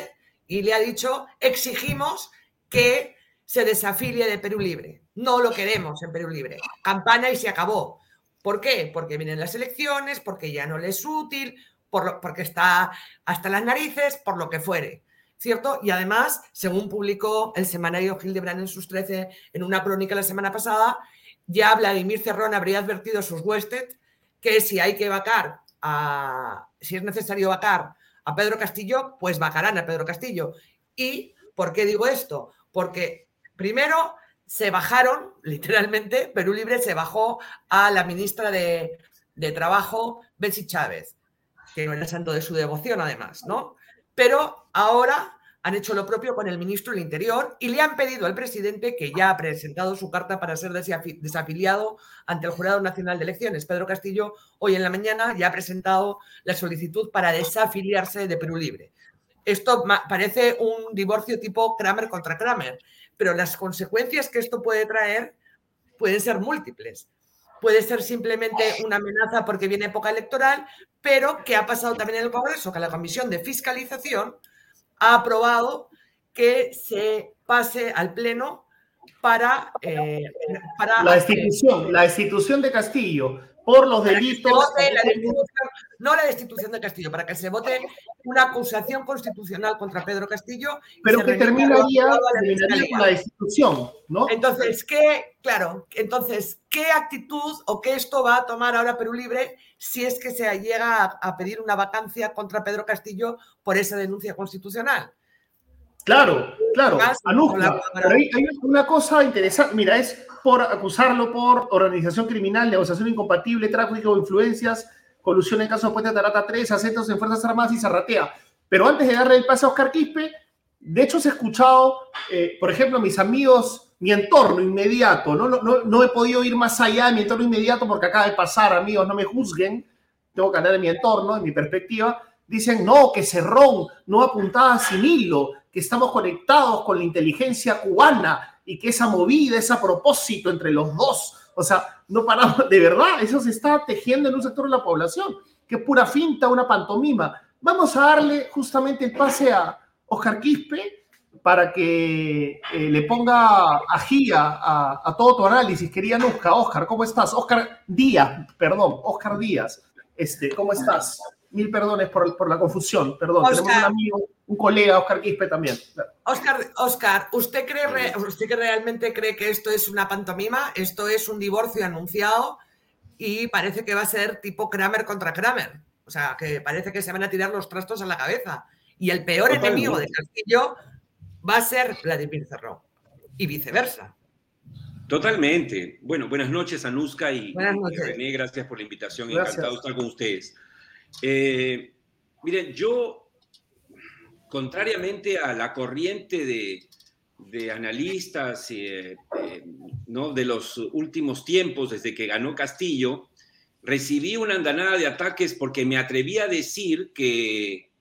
y le ha dicho, exigimos que se desafilie de Perú Libre. No lo queremos en Perú Libre. Campana y se acabó. ¿Por qué? Porque vienen las elecciones, porque ya no le es útil, por porque está hasta las narices, por lo que fuere. ¿Cierto? Y además, según publicó el semanario Hildebrand en sus 13 en una crónica la semana pasada, ya Vladimir Cerrón habría advertido a sus huéspedes que si hay que vacar, a, si es necesario vacar a Pedro Castillo, pues vacarán a Pedro Castillo. ¿Y por qué digo esto? Porque primero se bajaron, literalmente, Perú Libre se bajó a la ministra de, de Trabajo, Betsy Chávez, que no era santo de su devoción además, ¿no? Pero ahora han hecho lo propio con el ministro del Interior y le han pedido al presidente, que ya ha presentado su carta para ser desafiliado ante el Jurado Nacional de Elecciones, Pedro Castillo, hoy en la mañana ya ha presentado la solicitud para desafiliarse de Perú Libre. Esto parece un divorcio tipo Kramer contra Kramer, pero las consecuencias que esto puede traer pueden ser múltiples. Puede ser simplemente una amenaza porque viene época electoral, pero que ha pasado también en el Congreso, que la Comisión de Fiscalización ha aprobado que se pase al Pleno para... Eh, para la, institución, la institución de Castillo por los delitos. no la destitución de Castillo, para que se vote una acusación constitucional contra Pedro Castillo. Pero que terminaría, con la destitución, ¿no? Entonces, ¿qué, claro, entonces, ¿qué actitud o qué esto va a tomar ahora Perú Libre si es que se llega a, pedir una vacancia contra Pedro Castillo por esa denuncia constitucional? Claro, claro, pero hay, una cosa interesante, mira, es por acusarlo por organización criminal, negociación incompatible, tráfico de influencias, colusión en caso de Puente Tarata 3, acentos en Fuerzas Armadas y Zarratea. Pero antes de darle el pase a Oscar Quispe, de hecho se ha escuchado, eh, por ejemplo, mis amigos, mi entorno inmediato, ¿no? No, no, he podido ir más allá de mi entorno inmediato porque acaba de pasar, amigos, no me juzguen, tengo que hablar de mi entorno, de mi perspectiva, dicen, no, que Cerrón no apuntaba a hilo, que estamos conectados con la inteligencia cubana y que esa movida es a propósito entre los dos. O sea, no paramos, de verdad, eso se está tejiendo en un sector de la población, que es pura finta, una pantomima. Vamos a darle justamente el pase a Oscar Quispe para que eh, le ponga ají a, todo tu análisis. Quería Nusca, Oscar, ¿cómo estás? Oscar Díaz, perdón, Oscar Díaz, este, ¿cómo estás? Mil perdones por, por la confusión, perdón. Tenemos un amigo un colega, Oscar Quispe también. Oscar, Oscar ¿usted, cree, ¿usted que realmente cree que esto es una pantomima? Esto es un divorcio anunciado y parece que va a ser tipo Kramer contra Kramer. O sea, que parece que se van a tirar los trastos a la cabeza. Y el peor enemigo de Castillo va a ser Vladimir Cerrón y viceversa. Totalmente. Bueno, buenas noches, Anuska y, René. Gracias por la invitación. Encantado de estar con ustedes. Eh, miren, yo contrariamente a la corriente de, analistas eh, eh, ¿no? de los últimos tiempos, desde que ganó Castillo, recibí una andanada de ataques porque me atreví a decir que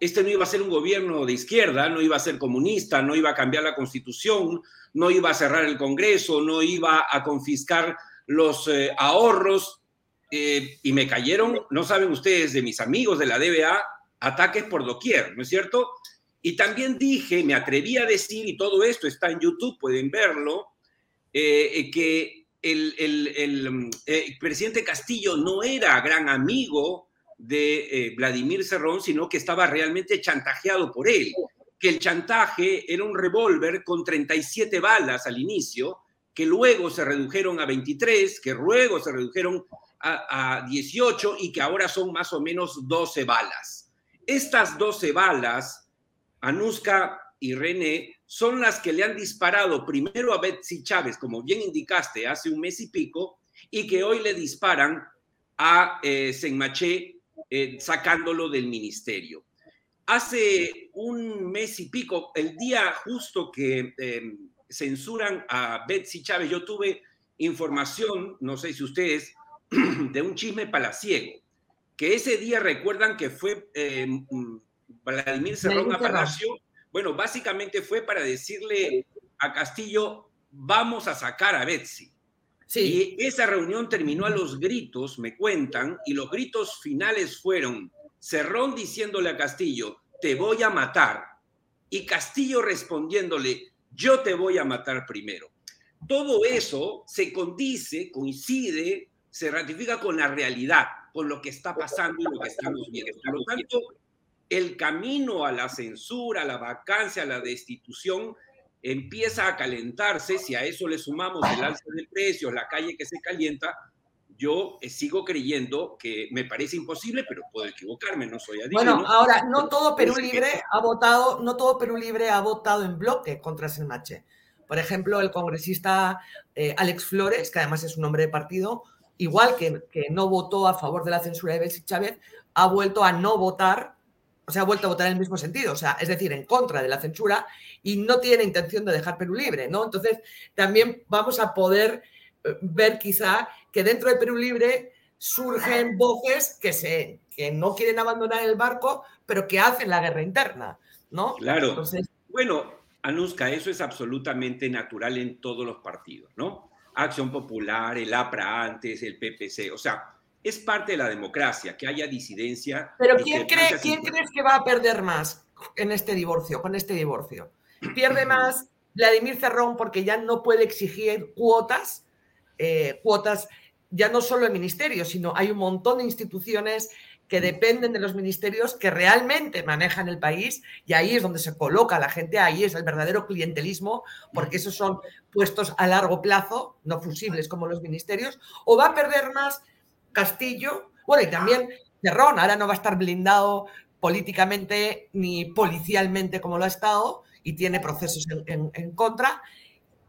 este no iba a ser un gobierno de izquierda, no iba a ser comunista, no iba a cambiar la constitución, no iba a cerrar el Congreso, no iba a confiscar los ahorros. Y me cayeron, no saben ustedes, de mis amigos de la DBA, ataques por doquier, ¿no es cierto? Y también dije, me atreví a decir, y todo esto está en YouTube, pueden verlo, eh, que el, el, eh, presidente Castillo no era gran amigo de eh, Vladimir Cerrón, sino que estaba realmente chantajeado por él, que el chantaje era un revólver con 37 balas al inicio, que luego se redujeron a 23, que luego se redujeron a, a 18 y que ahora son más o menos 12 balas. Estas 12 balas, Anuska y René, son las que le han disparado primero a Betsy Chávez, como bien indicaste, hace un mes y pico, y que hoy le disparan a eh, Senmaché eh, sacándolo del ministerio. hace un mes y pico, el día justo que em, censuran a Betsy Chávez, yo tuve información, no sé si ustedes, de un chisme palaciego, que ese día recuerdan que fue em, Vladimir Cerrón a Palacio. Bueno, básicamente fue para decirle a Castillo, vamos a sacar a Betsy. Sí. Y esa reunión terminó a los gritos, me cuentan, y los gritos finales fueron Cerrón diciéndole a Castillo, te voy a matar, y Castillo respondiéndole, yo te voy a matar primero. Todo eso se condice, coincide, se ratifica con la realidad, con lo que está pasando y lo que estamos viendo. Por lo tanto, el camino a la censura, a la vacancia, a la destitución, empieza a calentarse, si a eso le sumamos el alza de precios, la calle que se calienta, yo eh, sigo creyendo que me parece imposible, pero puedo equivocarme, no soy adivino. Bueno, ahora, no todo Perú Libre ha votado, no todo Perú Libre ha votado en bloque contra Selmache. Por ejemplo, el congresista eh, Alex Flores, que además es un hombre de partido, igual que, que no votó a favor de la censura de Bessie Chávez, ha vuelto a no votar o sea, ha vuelto a votar en el mismo sentido, o sea, es decir, en contra de la censura y no tiene intención de dejar Perú libre, ¿no? Entonces, también vamos a poder eh, ver quizá que dentro de Perú libre surgen voces que, se, que no quieren abandonar el barco, pero que hacen la guerra interna, ¿no? Claro. Entonces, bueno, Anuska, eso es absolutamente natural en todos los partidos, ¿no? Acción Popular, el APRA antes, el PPC, o sea, es parte de la democracia, que haya disidencia. Pero ¿quién, cree, ¿quién crees que va a perder más en este divorcio, con este divorcio? Pierde más Vladimir Cerrón porque ya no puede exigir cuotas, eh, cuotas ya no solo en ministerios, sino hay un montón de instituciones que dependen de los ministerios que realmente manejan el país y ahí es donde se coloca la gente, ahí es el verdadero clientelismo, porque esos son puestos a largo plazo, no fusibles como los ministerios, o va a perder más Castillo, bueno, y también Cerrón, ahora no va a estar blindado políticamente ni policialmente como lo ha estado y tiene procesos en, contra.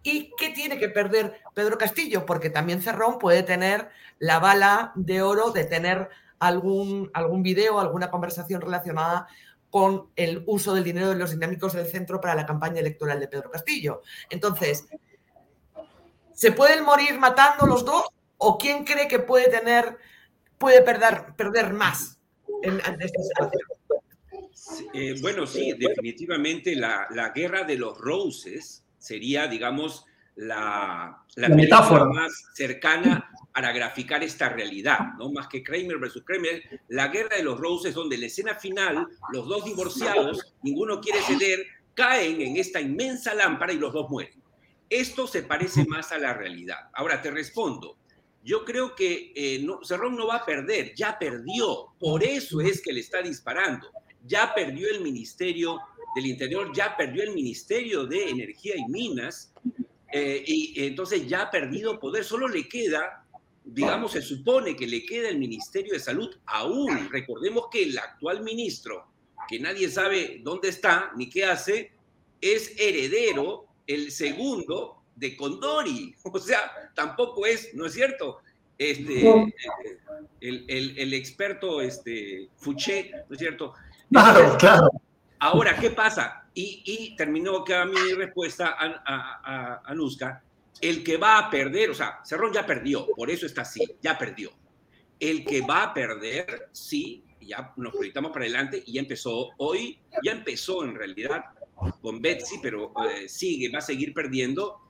¿Y qué tiene que perder Pedro Castillo? Porque también Cerrón puede tener la bala de oro de tener algún, algún video, alguna conversación relacionada con el uso del dinero de los dinámicos del centro para la campaña electoral de Pedro Castillo. Entonces, ¿se pueden morir matando los dos ¿O quién cree que puede tener, puede perder, perder más en, esta situación? Eh, bueno, sí, definitivamente la, guerra de los roses sería, digamos, la, metáfora más cercana para graficar esta realidad, ¿no? Más que Kramer versus Kramer, la guerra de los roses, donde la escena final, los dos divorciados, ninguno quiere ceder, caen en esta inmensa lámpara y los dos mueren. Esto se parece más a la realidad. Ahora te respondo, yo creo que eh, Cerrón no va a perder, ya perdió, por eso es que le está disparando. Ya perdió el Ministerio del Interior, ya perdió el Ministerio de Energía y Minas, eh, y entonces ya ha perdido poder, solo le queda, digamos, se supone que le queda el Ministerio de Salud aún. Recordemos que el actual ministro, que nadie sabe dónde está ni qué hace, es heredero, el segundo de Condori. O sea, tampoco es, ¿no es cierto? Este, eh, el, experto este, Fouché, ¿no es cierto? Claro, claro. Ahora, ¿qué pasa? Y, terminó que mi respuesta a, a, a, Nusca, el que va a perder, o sea, Cerrón ya perdió, por eso está así, ya perdió. El que va a perder, sí, ya nos proyectamos para adelante y ya empezó hoy, ya empezó en realidad con Betsy, pero eh, sigue, va a seguir perdiendo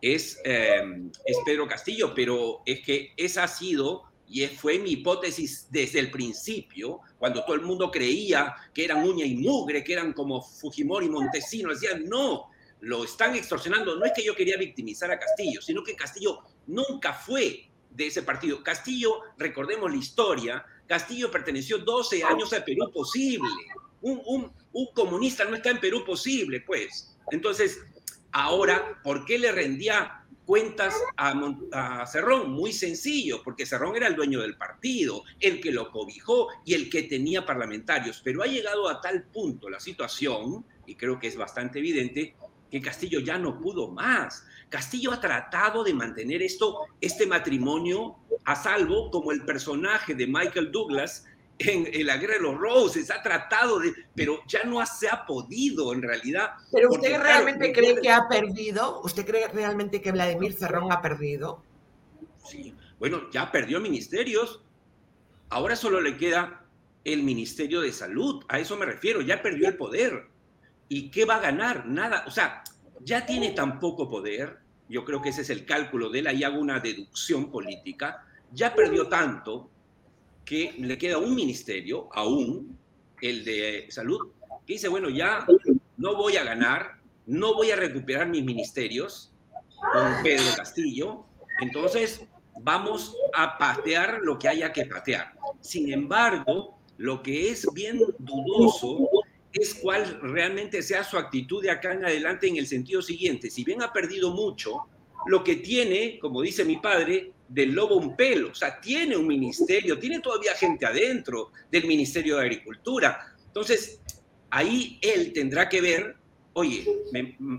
es, em, es Pedro Castillo, pero es que esa ha sido y fue mi hipótesis desde el principio, cuando todo el mundo creía que eran uña y mugre, que eran como Fujimori y Montesino, decían, no, lo están extorsionando. No es que yo quería victimizar a Castillo, sino que Castillo nunca fue de ese partido. Castillo, recordemos la historia, Castillo perteneció 12 años a Perú Posible. Un, un, un comunista no está en Perú Posible, pues. Entonces, Ahora, ¿por qué le rendía cuentas a, Cerrón? Muy sencillo, porque Cerrón era el dueño del partido, el que lo cobijó y el que tenía parlamentarios. Pero ha llegado a tal punto la situación, y creo que es bastante evidente, que Castillo ya no pudo más. Castillo ha tratado de mantener esto, este matrimonio a salvo, como el personaje de Michael Douglas en, la guerra de los Roses, ha tratado de, pero ya no se ha podido en realidad. Pero usted realmente cree que ha perdido, usted cree realmente que Vladimir Cerrón ha perdido. Sí, bueno, ya perdió ministerios, ahora solo le queda el Ministerio de Salud, a eso me refiero, ya perdió el poder. ¿Y qué va a ganar? Nada, o sea, ya tiene tan poco poder, yo creo que ese es el cálculo de él, ahí hago una deducción política, ya perdió tanto que le queda un ministerio, aún, el de salud, que dice, bueno, ya no voy a ganar, no voy a recuperar mis ministerios con Pedro Castillo, entonces vamos a patear lo que haya que patear. Sin embargo, lo que es bien dudoso es cuál realmente sea su actitud de acá en adelante en el sentido siguiente. Si bien ha perdido mucho, lo que tiene, como dice mi padre, del lobo un pelo. O sea, tiene un ministerio, tiene todavía gente adentro del Ministerio de Agricultura. Entonces, ahí él tendrá que ver, oye,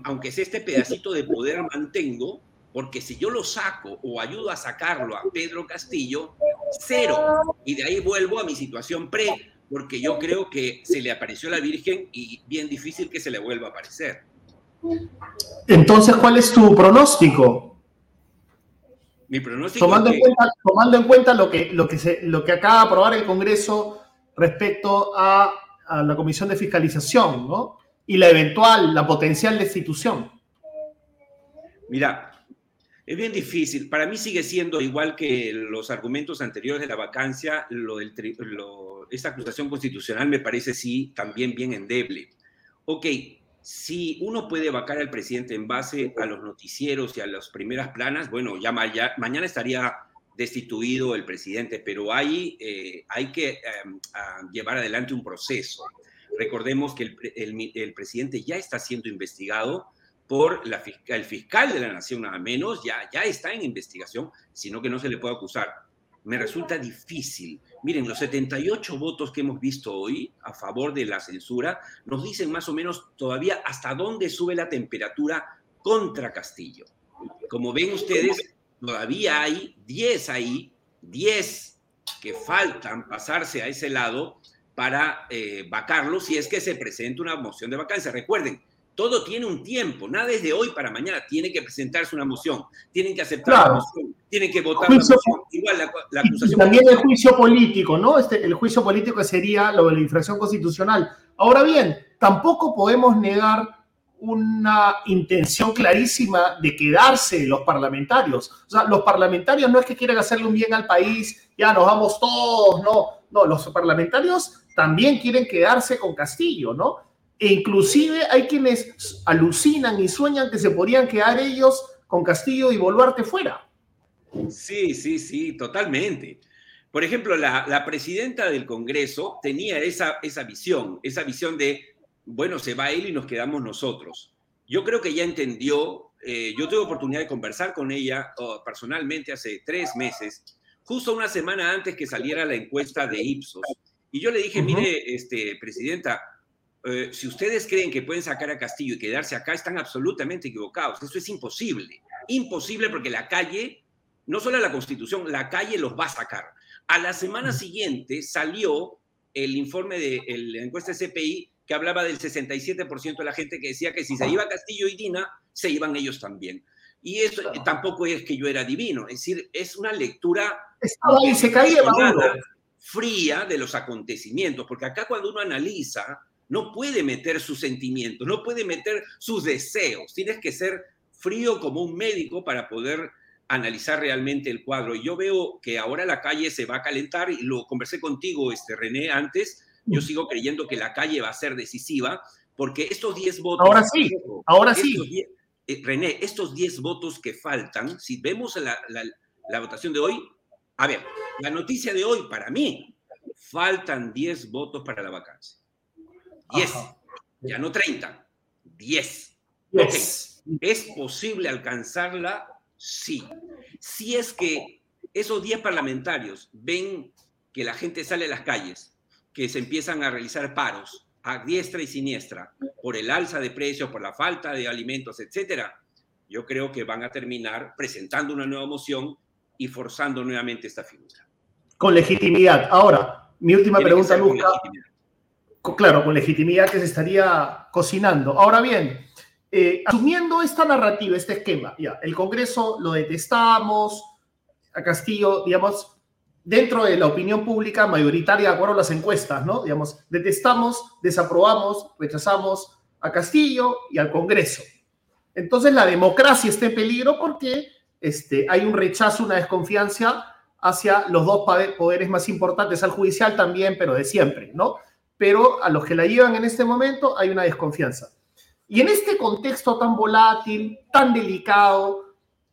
aunque sea este pedacito de poder mantengo, porque si yo lo saco o ayudo a sacarlo a Pedro Castillo, cero. Y de ahí vuelvo a mi situación pre, porque yo creo que se le apareció la Virgen y bien difícil que se le vuelva a aparecer. Entonces, ¿cuál es tu pronóstico? Mi pronóstico tomando, en cuenta, tomando en cuenta lo que, lo, que se, lo que acaba de aprobar el Congreso respecto a, a la Comisión de Fiscalización, ¿no? Y la eventual, la potencial destitución. Mira, es bien difícil. Para mí sigue siendo igual que los argumentos anteriores de la vacancia, lo del, lo, esta acusación constitucional me parece sí también bien endeble. Ok, si uno puede vacar al presidente en base a los noticieros y a las primeras planas, bueno, ya, mañana estaría destituido el presidente, pero hay, eh, hay que em, llevar adelante un proceso. Recordemos que el, presidente ya está siendo investigado por el fiscal de la nación, nada menos, ya está en investigación, sino que no se le puede acusar me resulta difícil. Miren, los 78 votos que hemos visto hoy a favor de la censura nos dicen más o menos todavía hasta dónde sube la temperatura contra Castillo. Como ven ustedes, todavía hay 10 ahí, 10 que faltan pasarse a ese lado para eh, vacarlo si es que se presenta una moción de vacancia. Recuerden, todo tiene un tiempo, nada es de hoy para mañana. Tiene que presentarse una moción, tienen que aceptar la moción, tienen que votar la moción. Igual la, acusación. también el juicio político, ¿no? Este, el juicio político sería lo de la infracción constitucional. Ahora bien, tampoco podemos negar una intención clarísima de quedarse los parlamentarios. O sea, los parlamentarios no es que quieran hacerle un bien al país, ya nos vamos todos, no. No, los parlamentarios también quieren quedarse con Castillo, ¿no? E inclusive hay quienes alucinan y sueñan que se podrían quedar ellos con Castillo y Boluarte fuera. Sí, sí, sí, totalmente. Por ejemplo, la, presidenta del Congreso tenía esa, esa visión, esa visión de, bueno, se va él y nos quedamos nosotros. Yo creo que ya entendió, eh, yo tuve oportunidad de conversar con ella oh, personalmente hace tres meses, justo una semana antes que saliera la encuesta de Ipsos. Y yo le dije, mire, este, presidenta, eh, si ustedes creen que pueden sacar a Castillo y quedarse acá, están absolutamente equivocados. Eso es imposible. Imposible porque la calle, no solo la constitución, la calle los va a sacar. A la semana siguiente salió el informe de la encuesta de CPI que hablaba del 67% de la gente que decía que si se iba Castillo y Dina, se iban ellos también. Y eso tampoco es que yo era divino, es decir, es una lectura se caía, fría de los acontecimientos, porque acá cuando uno analiza no puede meter sus sentimientos, no puede meter sus deseos. Tienes que ser frío como un médico para poder analizar realmente el cuadro. Y yo veo que ahora la calle se va a calentar y lo conversé contigo, este, René, antes. Yo sigo creyendo que la calle va a ser decisiva porque estos 10 votos... Ahora sí, ahora sí. Eh, René, estos 10 votos que faltan, si vemos la, la votación de hoy, a ver, la noticia de hoy para mí, faltan 10 votos para la vacancia. 10, ya no 30, 10. ¿Es posible alcanzarla? Sí. Si es que esos 10 parlamentarios ven que la gente sale a las calles, que se empiezan a realizar paros a diestra y siniestra por el alza de precios, por la falta de alimentos, etcétera, yo creo que van a terminar presentando una nueva moción y forzando nuevamente esta figura. Con legitimidad. Ahora, Mi última pregunta, Luca. Claro, con legitimidad que se estaría cocinando. Ahora bien, eh, asumiendo esta narrativa, este esquema, ya, el Congreso lo detestamos, a Castillo, digamos, dentro de la opinión pública mayoritaria, de acuerdo a las encuestas, ¿no? Digamos, detestamos, desaprobamos, rechazamos a Castillo y al Congreso. Entonces la democracia está en peligro porque este, hay un rechazo, una desconfianza hacia los dos poderes más importantes, al judicial también, pero de siempre, ¿no? Pero a los que la llevan en este momento hay una desconfianza. Y en este contexto tan volátil, tan delicado,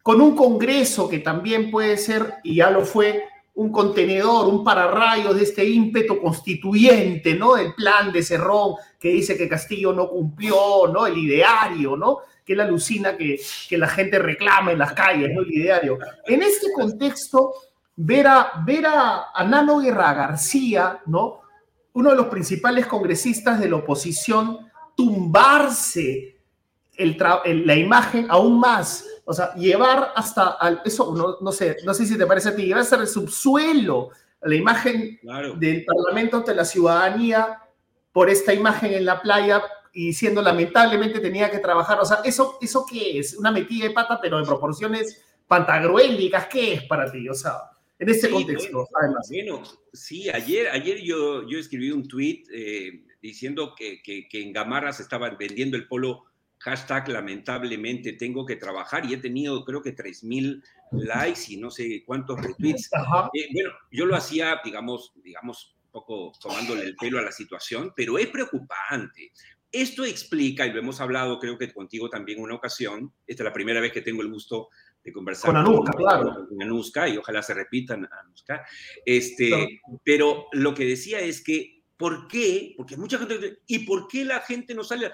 con un Congreso que también puede ser, y ya lo fue, un contenedor, un pararrayos de este ímpetu constituyente, ¿no? El plan de Cerrón que dice que Castillo no cumplió, ¿no? El ideario, ¿no? Que él alucina que, que la gente reclama en las calles, ¿no? El ideario. En este contexto, ver a, ver a, a Nano Guerra García, ¿no? Uno de los principales congresistas de la oposición, tumbarse la imagen aún más, o sea, llevar hasta al, eso, no, no, sé, no sé si te parece a ti, llevar hasta el subsuelo la imagen del Parlamento ante la ciudadanía por esta imagen en la playa y diciendo lamentablemente tenía que trabajar, o sea, ¿eso, eso qué es? Una metida de pata, pero en proporciones pantagruélicas, ¿qué es para ti? O sea, en este contexto, además. Bueno, sí, ayer, ayer yo, yo escribí un tweet eh, diciendo que, que, en Gamarra se estaba vendiendo el polo hashtag lamentablemente tengo que trabajar y he tenido creo que 3.000 likes y no sé cuántos retweets. Eh, bueno, yo lo hacía, digamos, digamos, un poco tomándole el pelo a la situación, pero es preocupante. Esto explica, y lo hemos hablado creo que contigo también una ocasión, esta es la primera vez que tengo el gusto de conversar con Anuska, claro. Con Anuska, y ojalá se repitan Anuska. Este, Pero lo que decía es que ¿Por qué? Porque mucha gente ¿y por qué la gente no sale?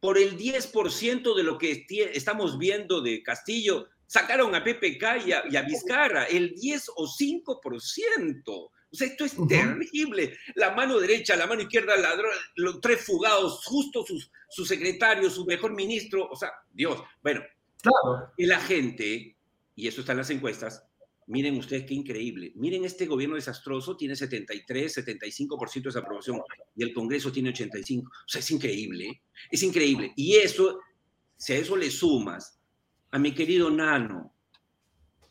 Por el 10% de lo que estamos viendo de Castillo, sacaron a PPK y a, Vizcarra, el 10 o 5%. O sea, esto es terrible. La mano derecha, la mano izquierda, ladrón, los tres fugados, justo sus, su secretario, su mejor ministro. O sea, Dios. Bueno, claro. y la gente, y eso está en las encuestas, Miren ustedes qué increíble. Miren este gobierno desastroso, tiene 73, 75% de desaprobación y el Congreso tiene 85. O sea, es increíble, es increíble. Y eso, si a eso le sumas a mi querido Nano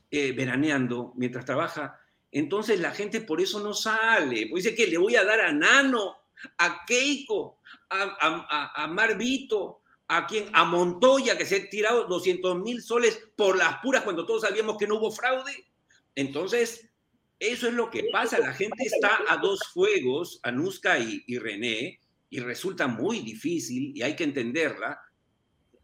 eh, veraneando mientras trabaja, entonces la gente por eso no sale. Pues dice que le voy a dar a Nano, a Keiko, a, a, Marvito, a quien, a Montoya, que se ha tirado 200 mil soles por las puras cuando todos sabíamos que no hubo fraude. Entonces, eso es lo que pasa. La gente está a dos fuegos, Anuska y, y René, y resulta muy difícil y hay que entenderla.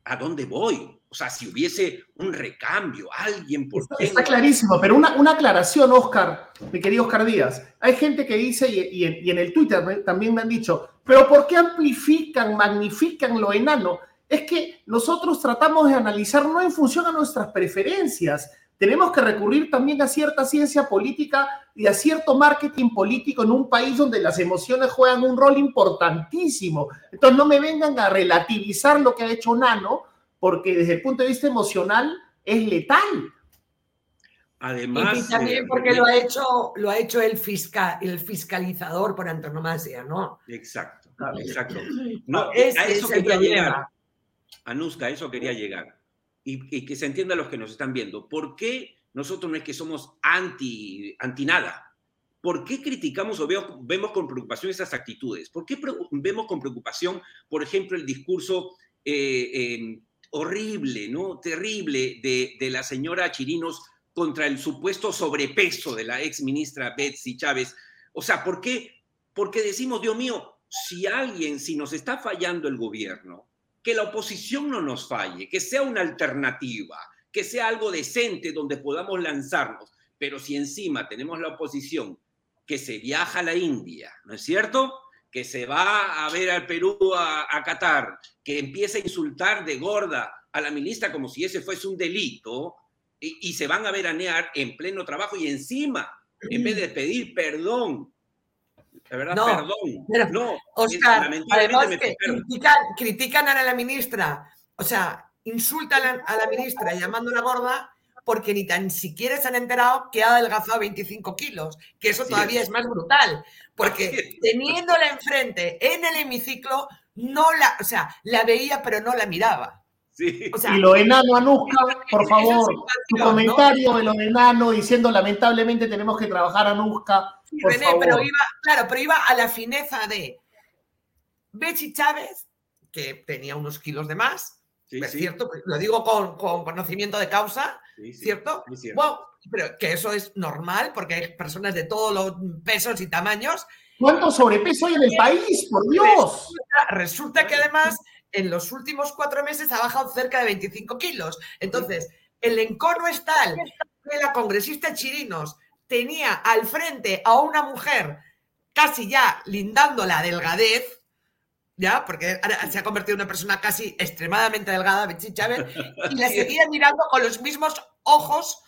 ¿A dónde voy? O sea, si hubiese un recambio, alguien por Está, está clarísimo, pero una, una, aclaración, Oscar, mi querido Oscar Díaz. Hay gente que dice, y, en, y, en, el Twitter también me han dicho, pero ¿por qué amplifican, magnifican lo enano? Es que nosotros tratamos de analizar no en función a nuestras preferencias, tenemos que recurrir también a cierta ciencia política y a cierto marketing político en un país donde las emociones juegan un rol importantísimo. Entonces no me vengan a relativizar lo que ha hecho Nano, porque desde el punto de vista emocional es letal. Además, y también eh, porque lo ha hecho, lo ha hecho el, fiscal, el fiscalizador por antonomasia, ¿no? Exacto, exacto. No, a eso quería llegar. Anuska, a eso quería llegar y, que se entienda a los que nos están viendo. ¿Por qué nosotros no es que somos anti, anti nada? ¿Por qué criticamos o vemos, con preocupación esas actitudes? ¿Por qué vemos con preocupación, por ejemplo, el discurso eh, em, horrible, ¿no? terrible de, de la señora Chirinos contra el supuesto sobrepeso de la ex ministra Betsy Chávez? O sea, ¿por qué? Porque decimos, Dios mío, si alguien, si nos está fallando el gobierno, que la oposición no nos falle, que sea una alternativa, que sea algo decente donde podamos lanzarnos. Pero si encima tenemos la oposición que se viaja a la India, ¿no es cierto? Que se va a ver al Perú, a, Qatar, que empieza a insultar de gorda a la ministra como si ese fuese un delito, y, y se van a veranear en pleno trabajo y encima, en vez de pedir perdón verdad, no, perdón. no, Oscar, además que critican, a la ministra, o sea, insultan a la, ministra llamándola gorda, porque ni tan siquiera se han enterado que ha adelgazado 25 kilos, que eso todavía es. más brutal, porque teniéndola enfrente en el hemiciclo, no la, o sea, la veía pero no la miraba. Sí. y lo enano, Anuska, por favor, tu comentario de lo enano diciendo lamentablemente tenemos que trabajar Anuska. Por pero iba, claro, pero iba a la fineza de Betsy Chávez, que tenía unos kilos de más, es cierto, lo digo con, conocimiento de causa, ¿cierto? Bueno, pero que eso es normal porque hay personas de todos los pesos y tamaños. ¿Cuánto sobrepeso hay en el país? Por Dios. resulta que además en los últimos cuatro meses ha bajado cerca de 25 kilos. Entonces, el encono es tal que la congresista Chirinos tenía al frente a una mujer casi ya lindando la delgadez, ya, porque se ha convertido en una persona casi extremadamente delgada, Betsy Chávez, y la seguía mirando con los mismos ojos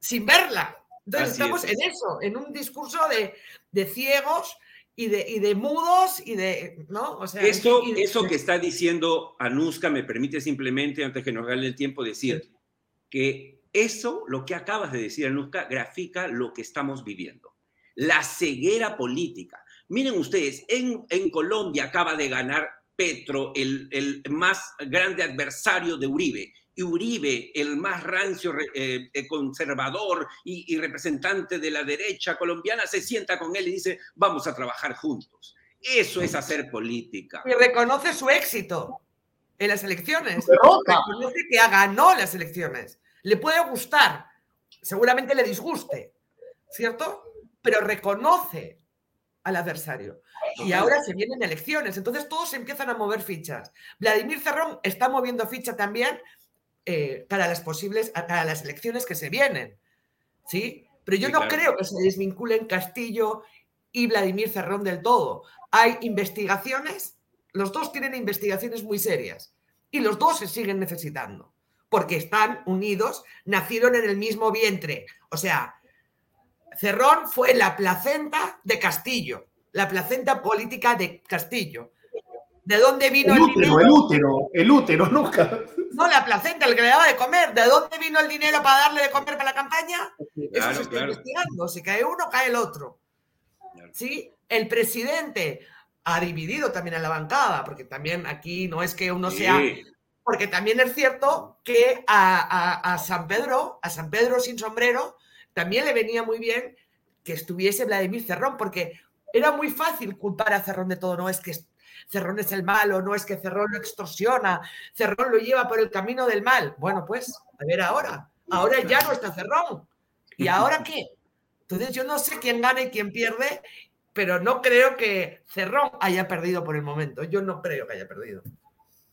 sin verla. Entonces estamos en eso, en un discurso de, de ciegos y de, de mudos y de, ¿no? O sea, eso, eso que está diciendo Anuska me permite simplemente, antes que nos gane el tiempo, decir que eso, lo que acabas de decir, Anuska, grafica lo que estamos viviendo. La ceguera política. Miren ustedes, en, en Colombia acaba de ganar Petro, el, el más grande adversario de Uribe y Uribe, el más rancio eh, eh, conservador y, representante de la derecha colombiana, se sienta con él y dice, vamos a trabajar juntos. Eso es hacer política. Y reconoce su éxito en las elecciones. Reconoce que ganó las elecciones. Le puede gustar, seguramente le disguste, ¿cierto? Pero reconoce al adversario. Y ahora se vienen elecciones, entonces todos empiezan a mover fichas. Vladimir Cerrón está moviendo ficha también eh, para las posibles, para las elecciones que se vienen. ¿Sí? Pero yo no creo que se desvinculen Castillo y Vladimir Cerrón del todo. Hay investigaciones, los dos tienen investigaciones muy serias y los dos se siguen necesitando porque están unidos, nacieron en el mismo vientre. O sea, Cerrón fue la placenta de Castillo, la placenta política de Castillo. ¿De dónde vino el, el útero? El útero, el útero, nunca. No, la placenta, el que le daba de comer. ¿De dónde vino el dinero para darle de comer para la campaña? Eso se está investigando. Si cae uno, cae el otro. ¿Sí? El presidente ha dividido también a la bancada, porque también aquí no es que uno sea. Porque también es cierto que a, a San Pedro, a San Pedro sin sombrero, también le venía muy bien que estuviese Vladimir Cerrón, porque era muy fácil culpar a Cerrón de todo, no es que Cerrón es el malo, no es que Cerrón lo extorsiona, Cerrón lo lleva por el camino del mal. Bueno, pues, a ver ahora, ahora ya no está Cerrón. ¿Y ahora qué? Entonces yo no sé quién gana y quién pierde, pero no creo que Cerrón haya perdido por el momento. Yo no creo que haya perdido.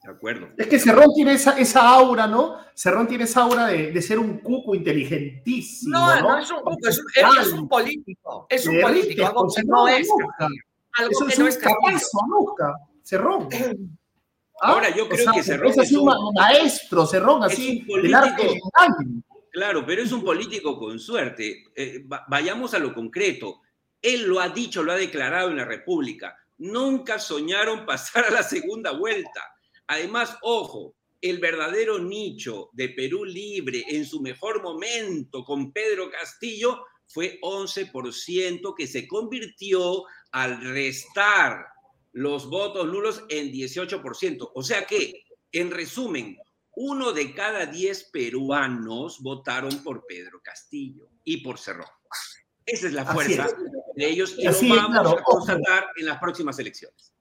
De acuerdo. Es que Cerrón tiene esa, esa aura, ¿no? Cerrón tiene esa aura de, ser un cuco inteligentísimo. No, no, es un cuco, es un, político. Es un político, algo que no es. Algo que no es Cerrón. Ahora, yo creo que Cerrón es, un maestro, Cerrón, así, del arte Claro, pero es un político con suerte. Eh, vayamos a lo concreto. Él lo ha dicho, lo ha declarado en la República. Nunca soñaron pasar a la segunda vuelta. Además, ojo, el verdadero nicho de Perú Libre en su mejor momento con Pedro Castillo fue 11% que se convirtió al restar los votos nulos en 18%. O sea que, en resumen, uno de cada diez peruanos votaron por Pedro Castillo y por Cerrón. Esa es la fuerza de ellos y lo vamos a constatar en las próximas elecciones.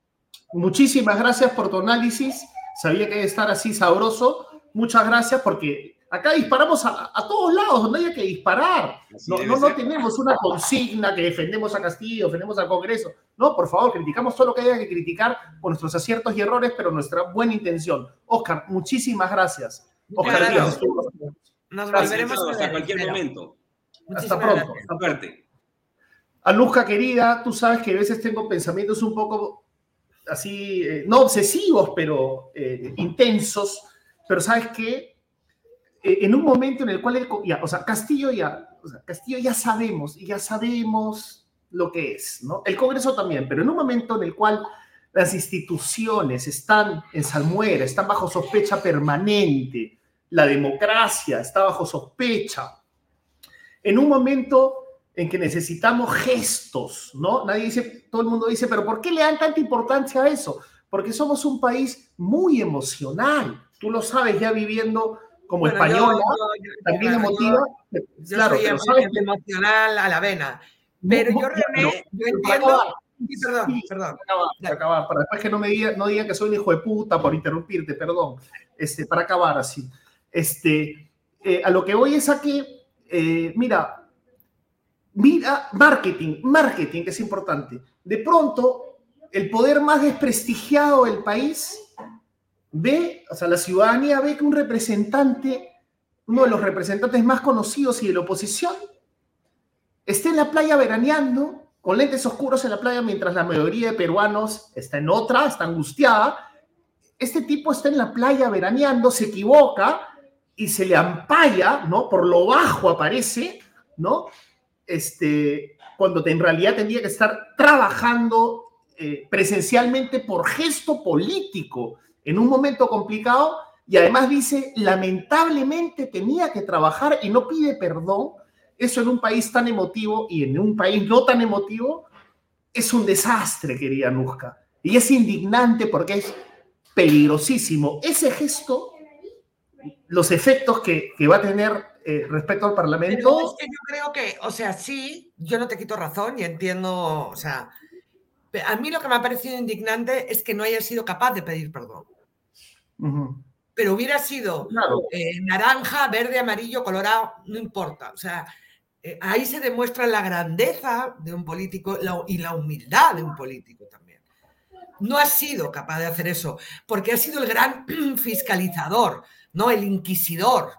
Muchísimas gracias por tu análisis. Sabía que debe estar así sabroso. Muchas gracias porque Acá disparamos a, todos lados donde haya que disparar. No, no, tenemos una consigna que defendemos a Castillo, defendemos al Congreso. No, por favor, criticamos todo lo que haya que criticar por nuestros aciertos y errores, pero nuestra buena intención. Oscar, muchísimas gracias. Oscar, Nos volveremos hasta cualquier momento. Hasta pronto. Hasta Aluja querida, tú sabes que a veces tengo pensamientos un poco así, eh, no obsesivos, pero eh, intensos. Pero sabes qué? Eh, en un momento en el cual, el, o sea, Castillo ya, Castillo ya sabemos, ya sabemos lo que es, ¿no? El Congreso también, pero en un momento en el cual las instituciones están en salmuera, están bajo sospecha permanente, la democracia está bajo sospecha. En un momento en que necesitamos gestos, ¿no? Nadie dice, todo el mundo dice, pero ¿por qué le dan tanta importancia a eso? Porque somos un país muy emocional. Tú lo sabes ya viviendo como española, también emotiva. claro, soy emocional a la vena. Pero yo, René, yo entiendo... perdón, perdón. Para acabar, para después que no me digan no diga que soy un hijo de puta por interrumpirte, perdón. Este, para acabar así. Este, eh, a lo que voy es a que, eh, mira, mira, marketing, marketing, que es importante. De pronto, el poder más desprestigiado del país ve, o sea, la ciudadanía ve que un representante, uno de los representantes más conocidos y de la oposición, está en la playa veraneando, con lentes oscuros en la playa, mientras la mayoría de peruanos está en otra, está angustiada. Este tipo está en la playa veraneando, se equivoca y se le ampalla, ¿no? Por lo bajo aparece, ¿no? Este, cuando en realidad tendría que estar trabajando eh, presencialmente por gesto político en un momento complicado y además dice, lamentablemente tenía que trabajar y no pide perdón. Eso en un país tan emotivo y en un país no tan emotivo es un desastre, querida Nusca. Y es indignante porque es peligrosísimo. Ese gesto, los efectos que, va a tener eh, respecto al Parlamento. es que yo creo que, o sea, sí, yo no te quito razón y entiendo, o sea, a mí lo que me ha parecido indignante es que no haya sido capaz de pedir perdón. Pero hubiera sido eh, naranja, verde, amarillo, colorado, no importa. O sea, eh, ahí se demuestra la grandeza de un político y la humildad de un político también. No ha sido capaz de hacer eso, porque ha sido el gran fiscalizador, no el inquisidor.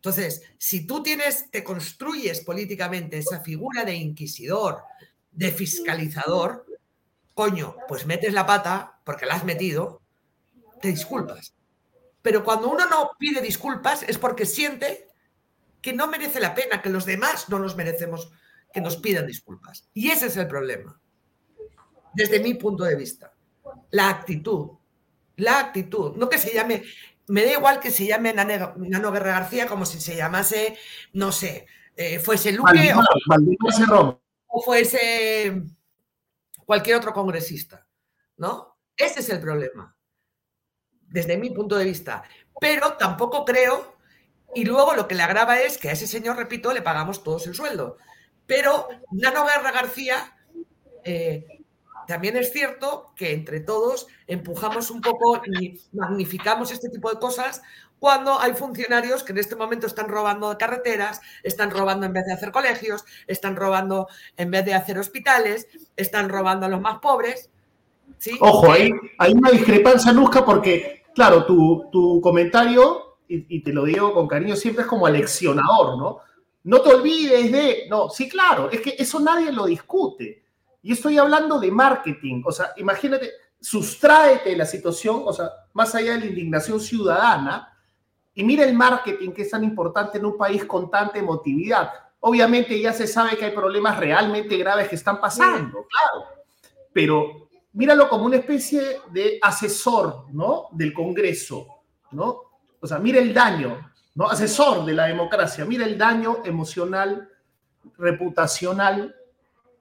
Entonces, si tú tienes, te construyes políticamente esa figura de inquisidor, de fiscalizador, coño, pues metes la pata porque la has metido, te disculpas. Pero cuando uno no pide disculpas es porque siente que no merece la pena, que los demás no nos merecemos que nos pidan disculpas. Y ese es el problema, desde mi punto de vista. La actitud, la actitud, no que se llame, me da igual que se llame Nano, Guerra García como si se llamase, no sé, eh, fuese Luque o, fuese cualquier otro congresista, ¿no? Ese es el problema desde mi punto de vista. Pero tampoco creo, y luego lo que le agrava es que a ese señor, repito, le pagamos todos el sueldo. Pero Nano Guerra García, eh, también es cierto que entre todos empujamos un poco y magnificamos este tipo de cosas cuando hay funcionarios que en este momento están robando carreteras, están robando en vez de hacer colegios, están robando en vez de hacer hospitales, están robando a los más pobres. Ojo, hay, hay una discrepancia, Nusca, porque claro, tu, comentario, y, te lo digo con cariño, siempre es como aleccionador, ¿no? No te olvides de, no, sí, claro, es que eso nadie lo discute. Y estoy hablando de marketing, o sea, imagínate, sustráete de la situación, o sea, más allá de la indignación ciudadana, y mira el marketing que es tan importante en un país con tanta emotividad. Obviamente ya se sabe que hay problemas realmente graves que están pasando, claro, pero míralo como una especie de asesor, ¿no? Del Congreso, ¿no? O sea, mira el daño, ¿no? Asesor de la democracia, mira el daño emocional, reputacional,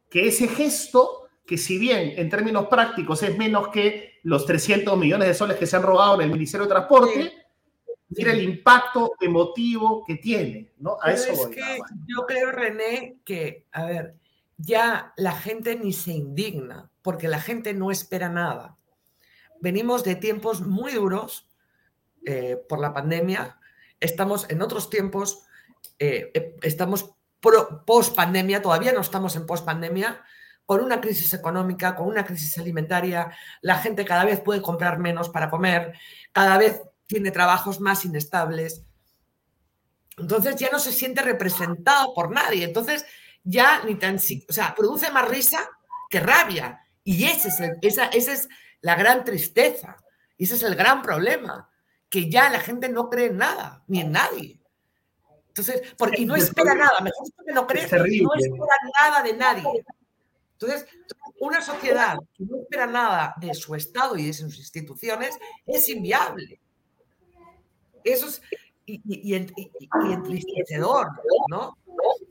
que ese gesto, que si bien en términos prácticos es menos que los 300 millones de soles que se han robado en el Ministerio de Transporte, mira el impacto emotivo que tiene, ¿no? A eso es que yo creo, René, que, a ver, ya la gente ni se indigna porque la gente no espera nada. Venimos de tiempos muy duros eh, por la pandemia, estamos en otros tiempos, eh, eh, estamos post pandemia, todavía no estamos en post pandemia, con una crisis económica, con una crisis alimentaria, la gente cada vez puede comprar menos para comer, cada vez tiene trabajos más inestables. Entonces ya no se siente representado por nadie. Entonces ya ni tan... O sea, produce más risa que rabia. Y ese es esa, esa es la gran tristeza. Ese es el gran problema. Que ya la gente no cree en nada, ni en nadie. Entonces, porque no espera nada, mejor que no cree, no espera nada de nadie. Entonces, una sociedad que no espera nada de su Estado y de sus instituciones es inviable. Eso es, y, entristecedor, ¿no?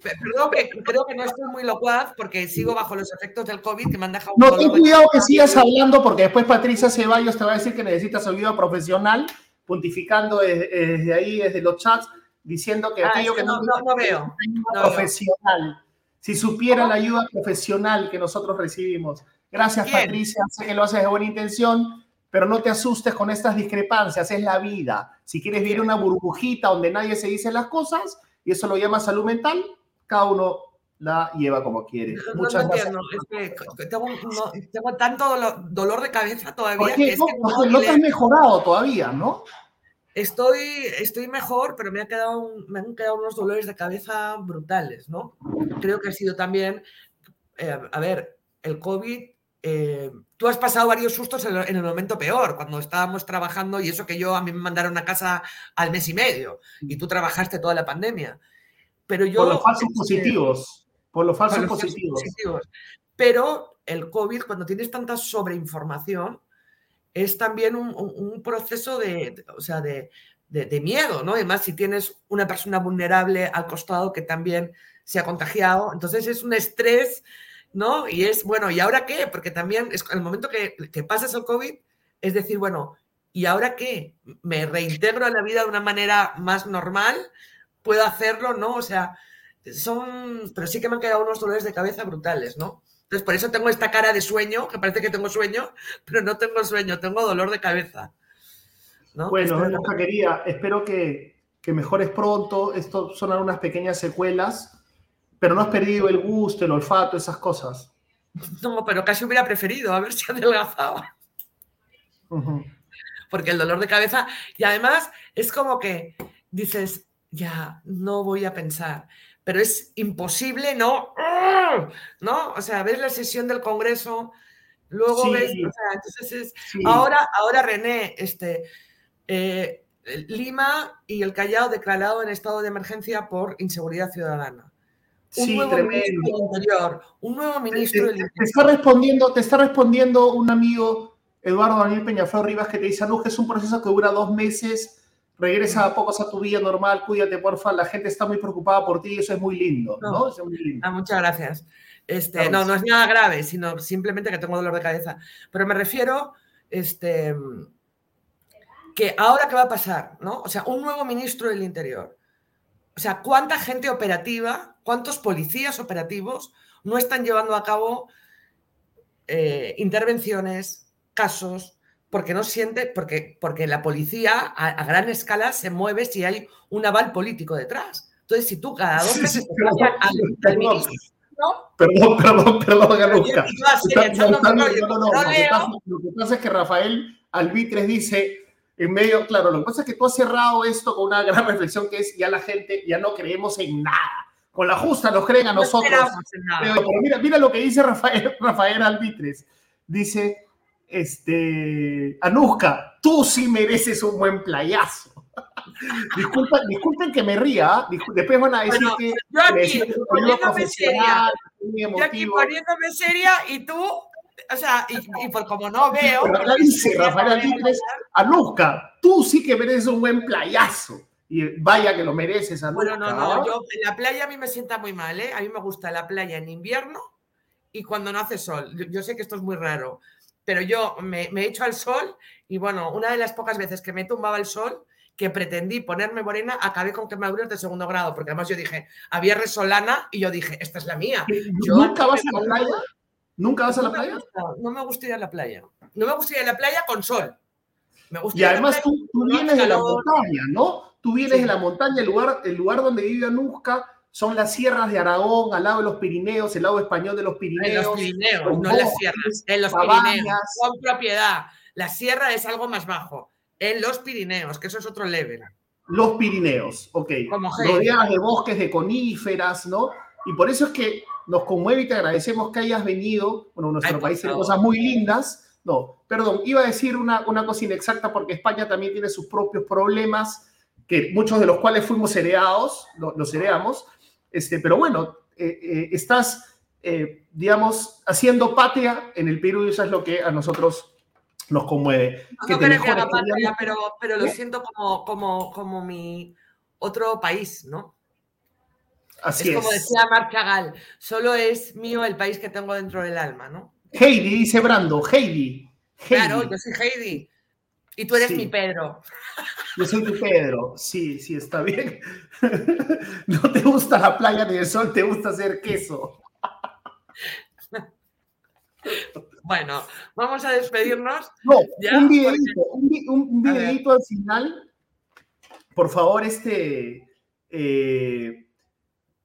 Perdón, que creo que no estoy muy locuaz porque sigo bajo los efectos del COVID que me han dejado. No, ten cuidado que sigas hablando porque después Patricia Ceballos te va a decir que necesitas ayuda profesional, puntificando desde, ahí, desde los chats, diciendo que ah, aquello que no, no, veo. profesional. Si supiera la ayuda profesional que nosotros recibimos. Gracias, Patricia. Sé que lo haces de buena intención, pero no te asustes con estas discrepancias. Es la vida. Si quieres vivir una burbujita donde nadie se dice las cosas, y eso lo llama salud mental, cada uno la lleva como quiere. Muchas gracias. tengo, tanto dolor, de cabeza todavía. Que no, te has mejorado todavía, ¿no? Estoy, estoy mejor, pero me, ha quedado me han quedado unos dolores de cabeza brutales, ¿no? Creo que ha sido también, eh, a ver, el COVID eh, tú has pasado varios sustos en, el momento peor, cuando estábamos trabajando y eso que yo a mí me mandaron a casa al mes y medio y tú trabajaste toda la pandemia. Pero yo, por los falsos positivos. Por los falsos, positivos. Pero el COVID, cuando tienes tanta sobreinformación, es también un, proceso de, o sea, de, de, miedo, ¿no? Además, si tienes una persona vulnerable al costado que también se ha contagiado, entonces es un estrés ¿no? Y es, bueno, ¿y ahora qué? Porque también es el momento que, que pasas el COVID, es decir, bueno, ¿y ahora qué? ¿Me reintegro a la vida de una manera más normal? ¿Puedo hacerlo? ¿No? O sea, son, pero sí que me han quedado unos dolores de cabeza brutales, ¿no? Entonces, por eso tengo esta cara de sueño, que parece que tengo sueño, pero no tengo sueño, tengo dolor de cabeza. ¿no? Bueno, espero... querida, espero que, que mejores pronto. Esto son unas pequeñas secuelas pero no has perdido el gusto, el olfato, esas cosas. No, pero casi hubiera preferido a ver si adelgazaba. Porque el dolor de cabeza, y además es como que dices, ya, no voy a pensar, pero es imposible, ¿no? ¿No? O sea, ves la sesión del Congreso, luego ves, o sea, entonces es, ahora, ahora René, este, eh, Lima y el Callao declarado en estado de emergencia por inseguridad ciudadana un sí, nuevo tremendo. ministro del Interior, un nuevo ministro te, Te está respondiendo, te está respondiendo un amigo, Eduardo Daniel Peñaflor Rivas, que te dice, que es un proceso que dura dos meses, regresa a pocos a tu vida normal, cuídate, porfa, la gente está muy preocupada por ti y eso es muy lindo, ¿no? Es muy lindo. Ah, muchas gracias. Este, no, no es nada grave, sino simplemente que tengo dolor de cabeza. Pero me refiero, este, que ahora qué va a pasar, ¿no? O sea, un nuevo ministro del Interior. O sea, ¿cuánta gente operativa ¿Cuántos policías operativos no están llevando a cabo eh, intervenciones, casos, porque no siente, porque, porque la policía a, gran escala se mueve si hay un aval político detrás. Entonces, si tú cada dos meses te perdón, al, ministro, Perdón, perdón, perdón, Ganuska. Lo que pasa es que Rafael Albitres dice en medio, claro, lo que pasa es que tú has cerrado esto con una gran reflexión que es ya la gente, ya no creemos en nada con la justa nos creen a nosotros. mira, mira lo que dice Rafael, Rafael Albitres. Dice, este, Anuska, tú sí mereces un buen playazo. disculpen, disculpen que me ría, ¿ah? después van a decir que... Yo aquí, poniéndome seria, yo aquí poniéndome seria y tú o sea, y, por como no veo. Pero dice Rafael Albitres, Anuska, tú sí que mereces un buen playazo y vaya que lo mereces. Bueno, no, no, yo la playa a mí me sienta muy mal, ¿eh? A mí me gusta la playa en invierno y cuando no hace sol. Yo, sé que esto es muy raro, pero yo me, me echo al sol y bueno, una de las pocas veces que me tumbaba el sol, que pretendí ponerme morena, acabé con quemaduras de segundo grado, porque además yo dije, había resolana y yo dije, esta es la mía. ¿Nunca vas a la playa? ¿Nunca vas a la playa? no me gusta ir a la playa. No me gusta ir a la playa con sol. Me gusta y además tú, tú vienes de la montaña, ¿no? Tú vienes de la montaña, el lugar, el lugar donde vive Anuska son las sierras de Aragón, al lado de los Pirineos, el lado español de los Pirineos. En los Pirineos, no las sierras, en los Pirineos, con propiedad. La sierra es algo más bajo, en los Pirineos, que eso es otro level. Los Pirineos, ok. Rodeadas de bosques de coníferas, ¿no? Y por eso es que nos conmueve y te agradecemos que hayas venido. Bueno, nuestro país tiene cosas muy lindas. No, perdón, iba a decir una, una cosa inexacta porque España también tiene sus propios problemas que muchos de los cuales fuimos heredados, los heredamos, este, pero bueno, eh, eh, estás, eh, digamos, haciendo patria en el Perú y eso es lo que a nosotros nos conmueve. No, que no que haga patria, pero, pero lo siento como, como, como mi otro país, ¿no? Así es. como decía Marc Chagall, solo es mío el país que tengo dentro del alma, ¿no? Heidi, dice Brando, Heidi. Claro, yo soy Heidi. Y tú eres mi Pedro. Yo soy tu Pedro. Sí, sí, está bien. No te gusta la playa ni el sol, te gusta hacer queso. Bueno, vamos a despedirnos. No, un videito, un, videito al final. Por favor, este. Eh,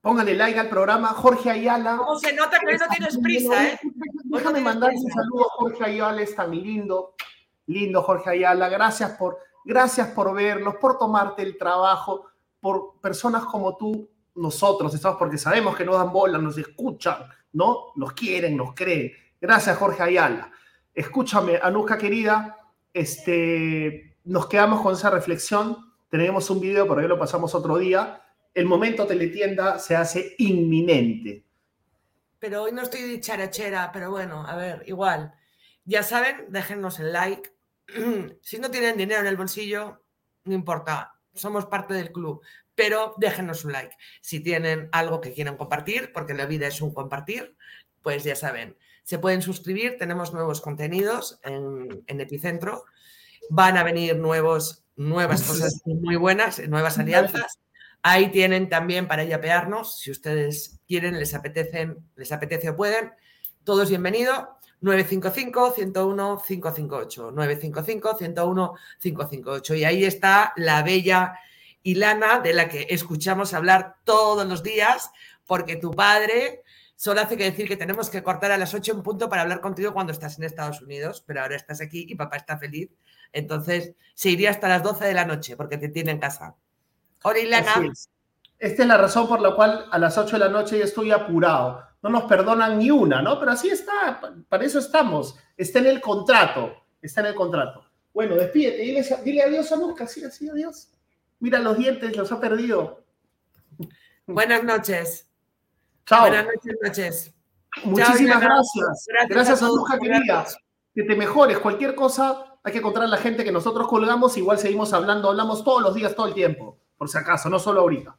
póngale like al programa. Jorge Ayala. ¿Cómo se nota que no tienes prisa, eh? Déjame mandar un saludo a Jorge Ayala, es tan lindo. Lindo, Jorge Ayala. Gracias por, gracias por vernos, por tomarte el trabajo, por personas como tú, nosotros, estamos porque sabemos que nos dan bola, nos escuchan, ¿no? Nos quieren, nos creen. Gracias, Jorge Ayala. Escúchame, Anuska querida, este, nos quedamos con esa reflexión. Tenemos un video, por ahí lo pasamos otro día. El momento teletienda se hace inminente. Pero hoy no estoy de charachera, pero bueno, a ver, igual. Ya saben, déjennos el like. si no tienen dinero en el bolsillo, no importa, somos parte del club, pero déjenos un like. Si tienen algo que quieran compartir, porque la vida es un compartir, pues ya saben, se pueden suscribir, tenemos nuevos contenidos en, Epicentro. Van a venir nuevos, nuevas cosas muy buenas, nuevas alianzas. Ahí tienen también para yapearnos, si ustedes quieren, les apetecen, les apetece o pueden. Todos bienvenidos. 955-101-558. 955-101-558. Y ahí está la bella Ilana, de la que escuchamos hablar todos los días, porque tu padre Solo hace que decir que tenemos que cortar a las 8 en punto para hablar contigo cuando estás en Estados Unidos, pero ahora estás aquí y papá está feliz. Entonces se iría hasta las 12 de la noche porque te tiene en casa. Hola, Ilana. Esta es la razón por la cual a las 8 de la noche ya estoy apurado. No nos perdonan ni una, ¿no? Pero así está, para eso estamos. Está en el contrato, está en el contrato. Bueno, despídete, dile, dile adiós a Lucas, sí, así, adiós. Mira los dientes, los ha perdido. Buenas noches. Chao. Buenas noches. Muchísimas gracias. Gracias, a Anuja querida. Que te mejores. Cualquier cosa, hay que encontrar a la gente que nosotros colgamos. Igual seguimos hablando, hablamos todos los días, todo el tiempo. Por si acaso, no solo ahorita.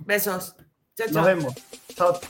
Besos. Chao, Nos vemos. Chao.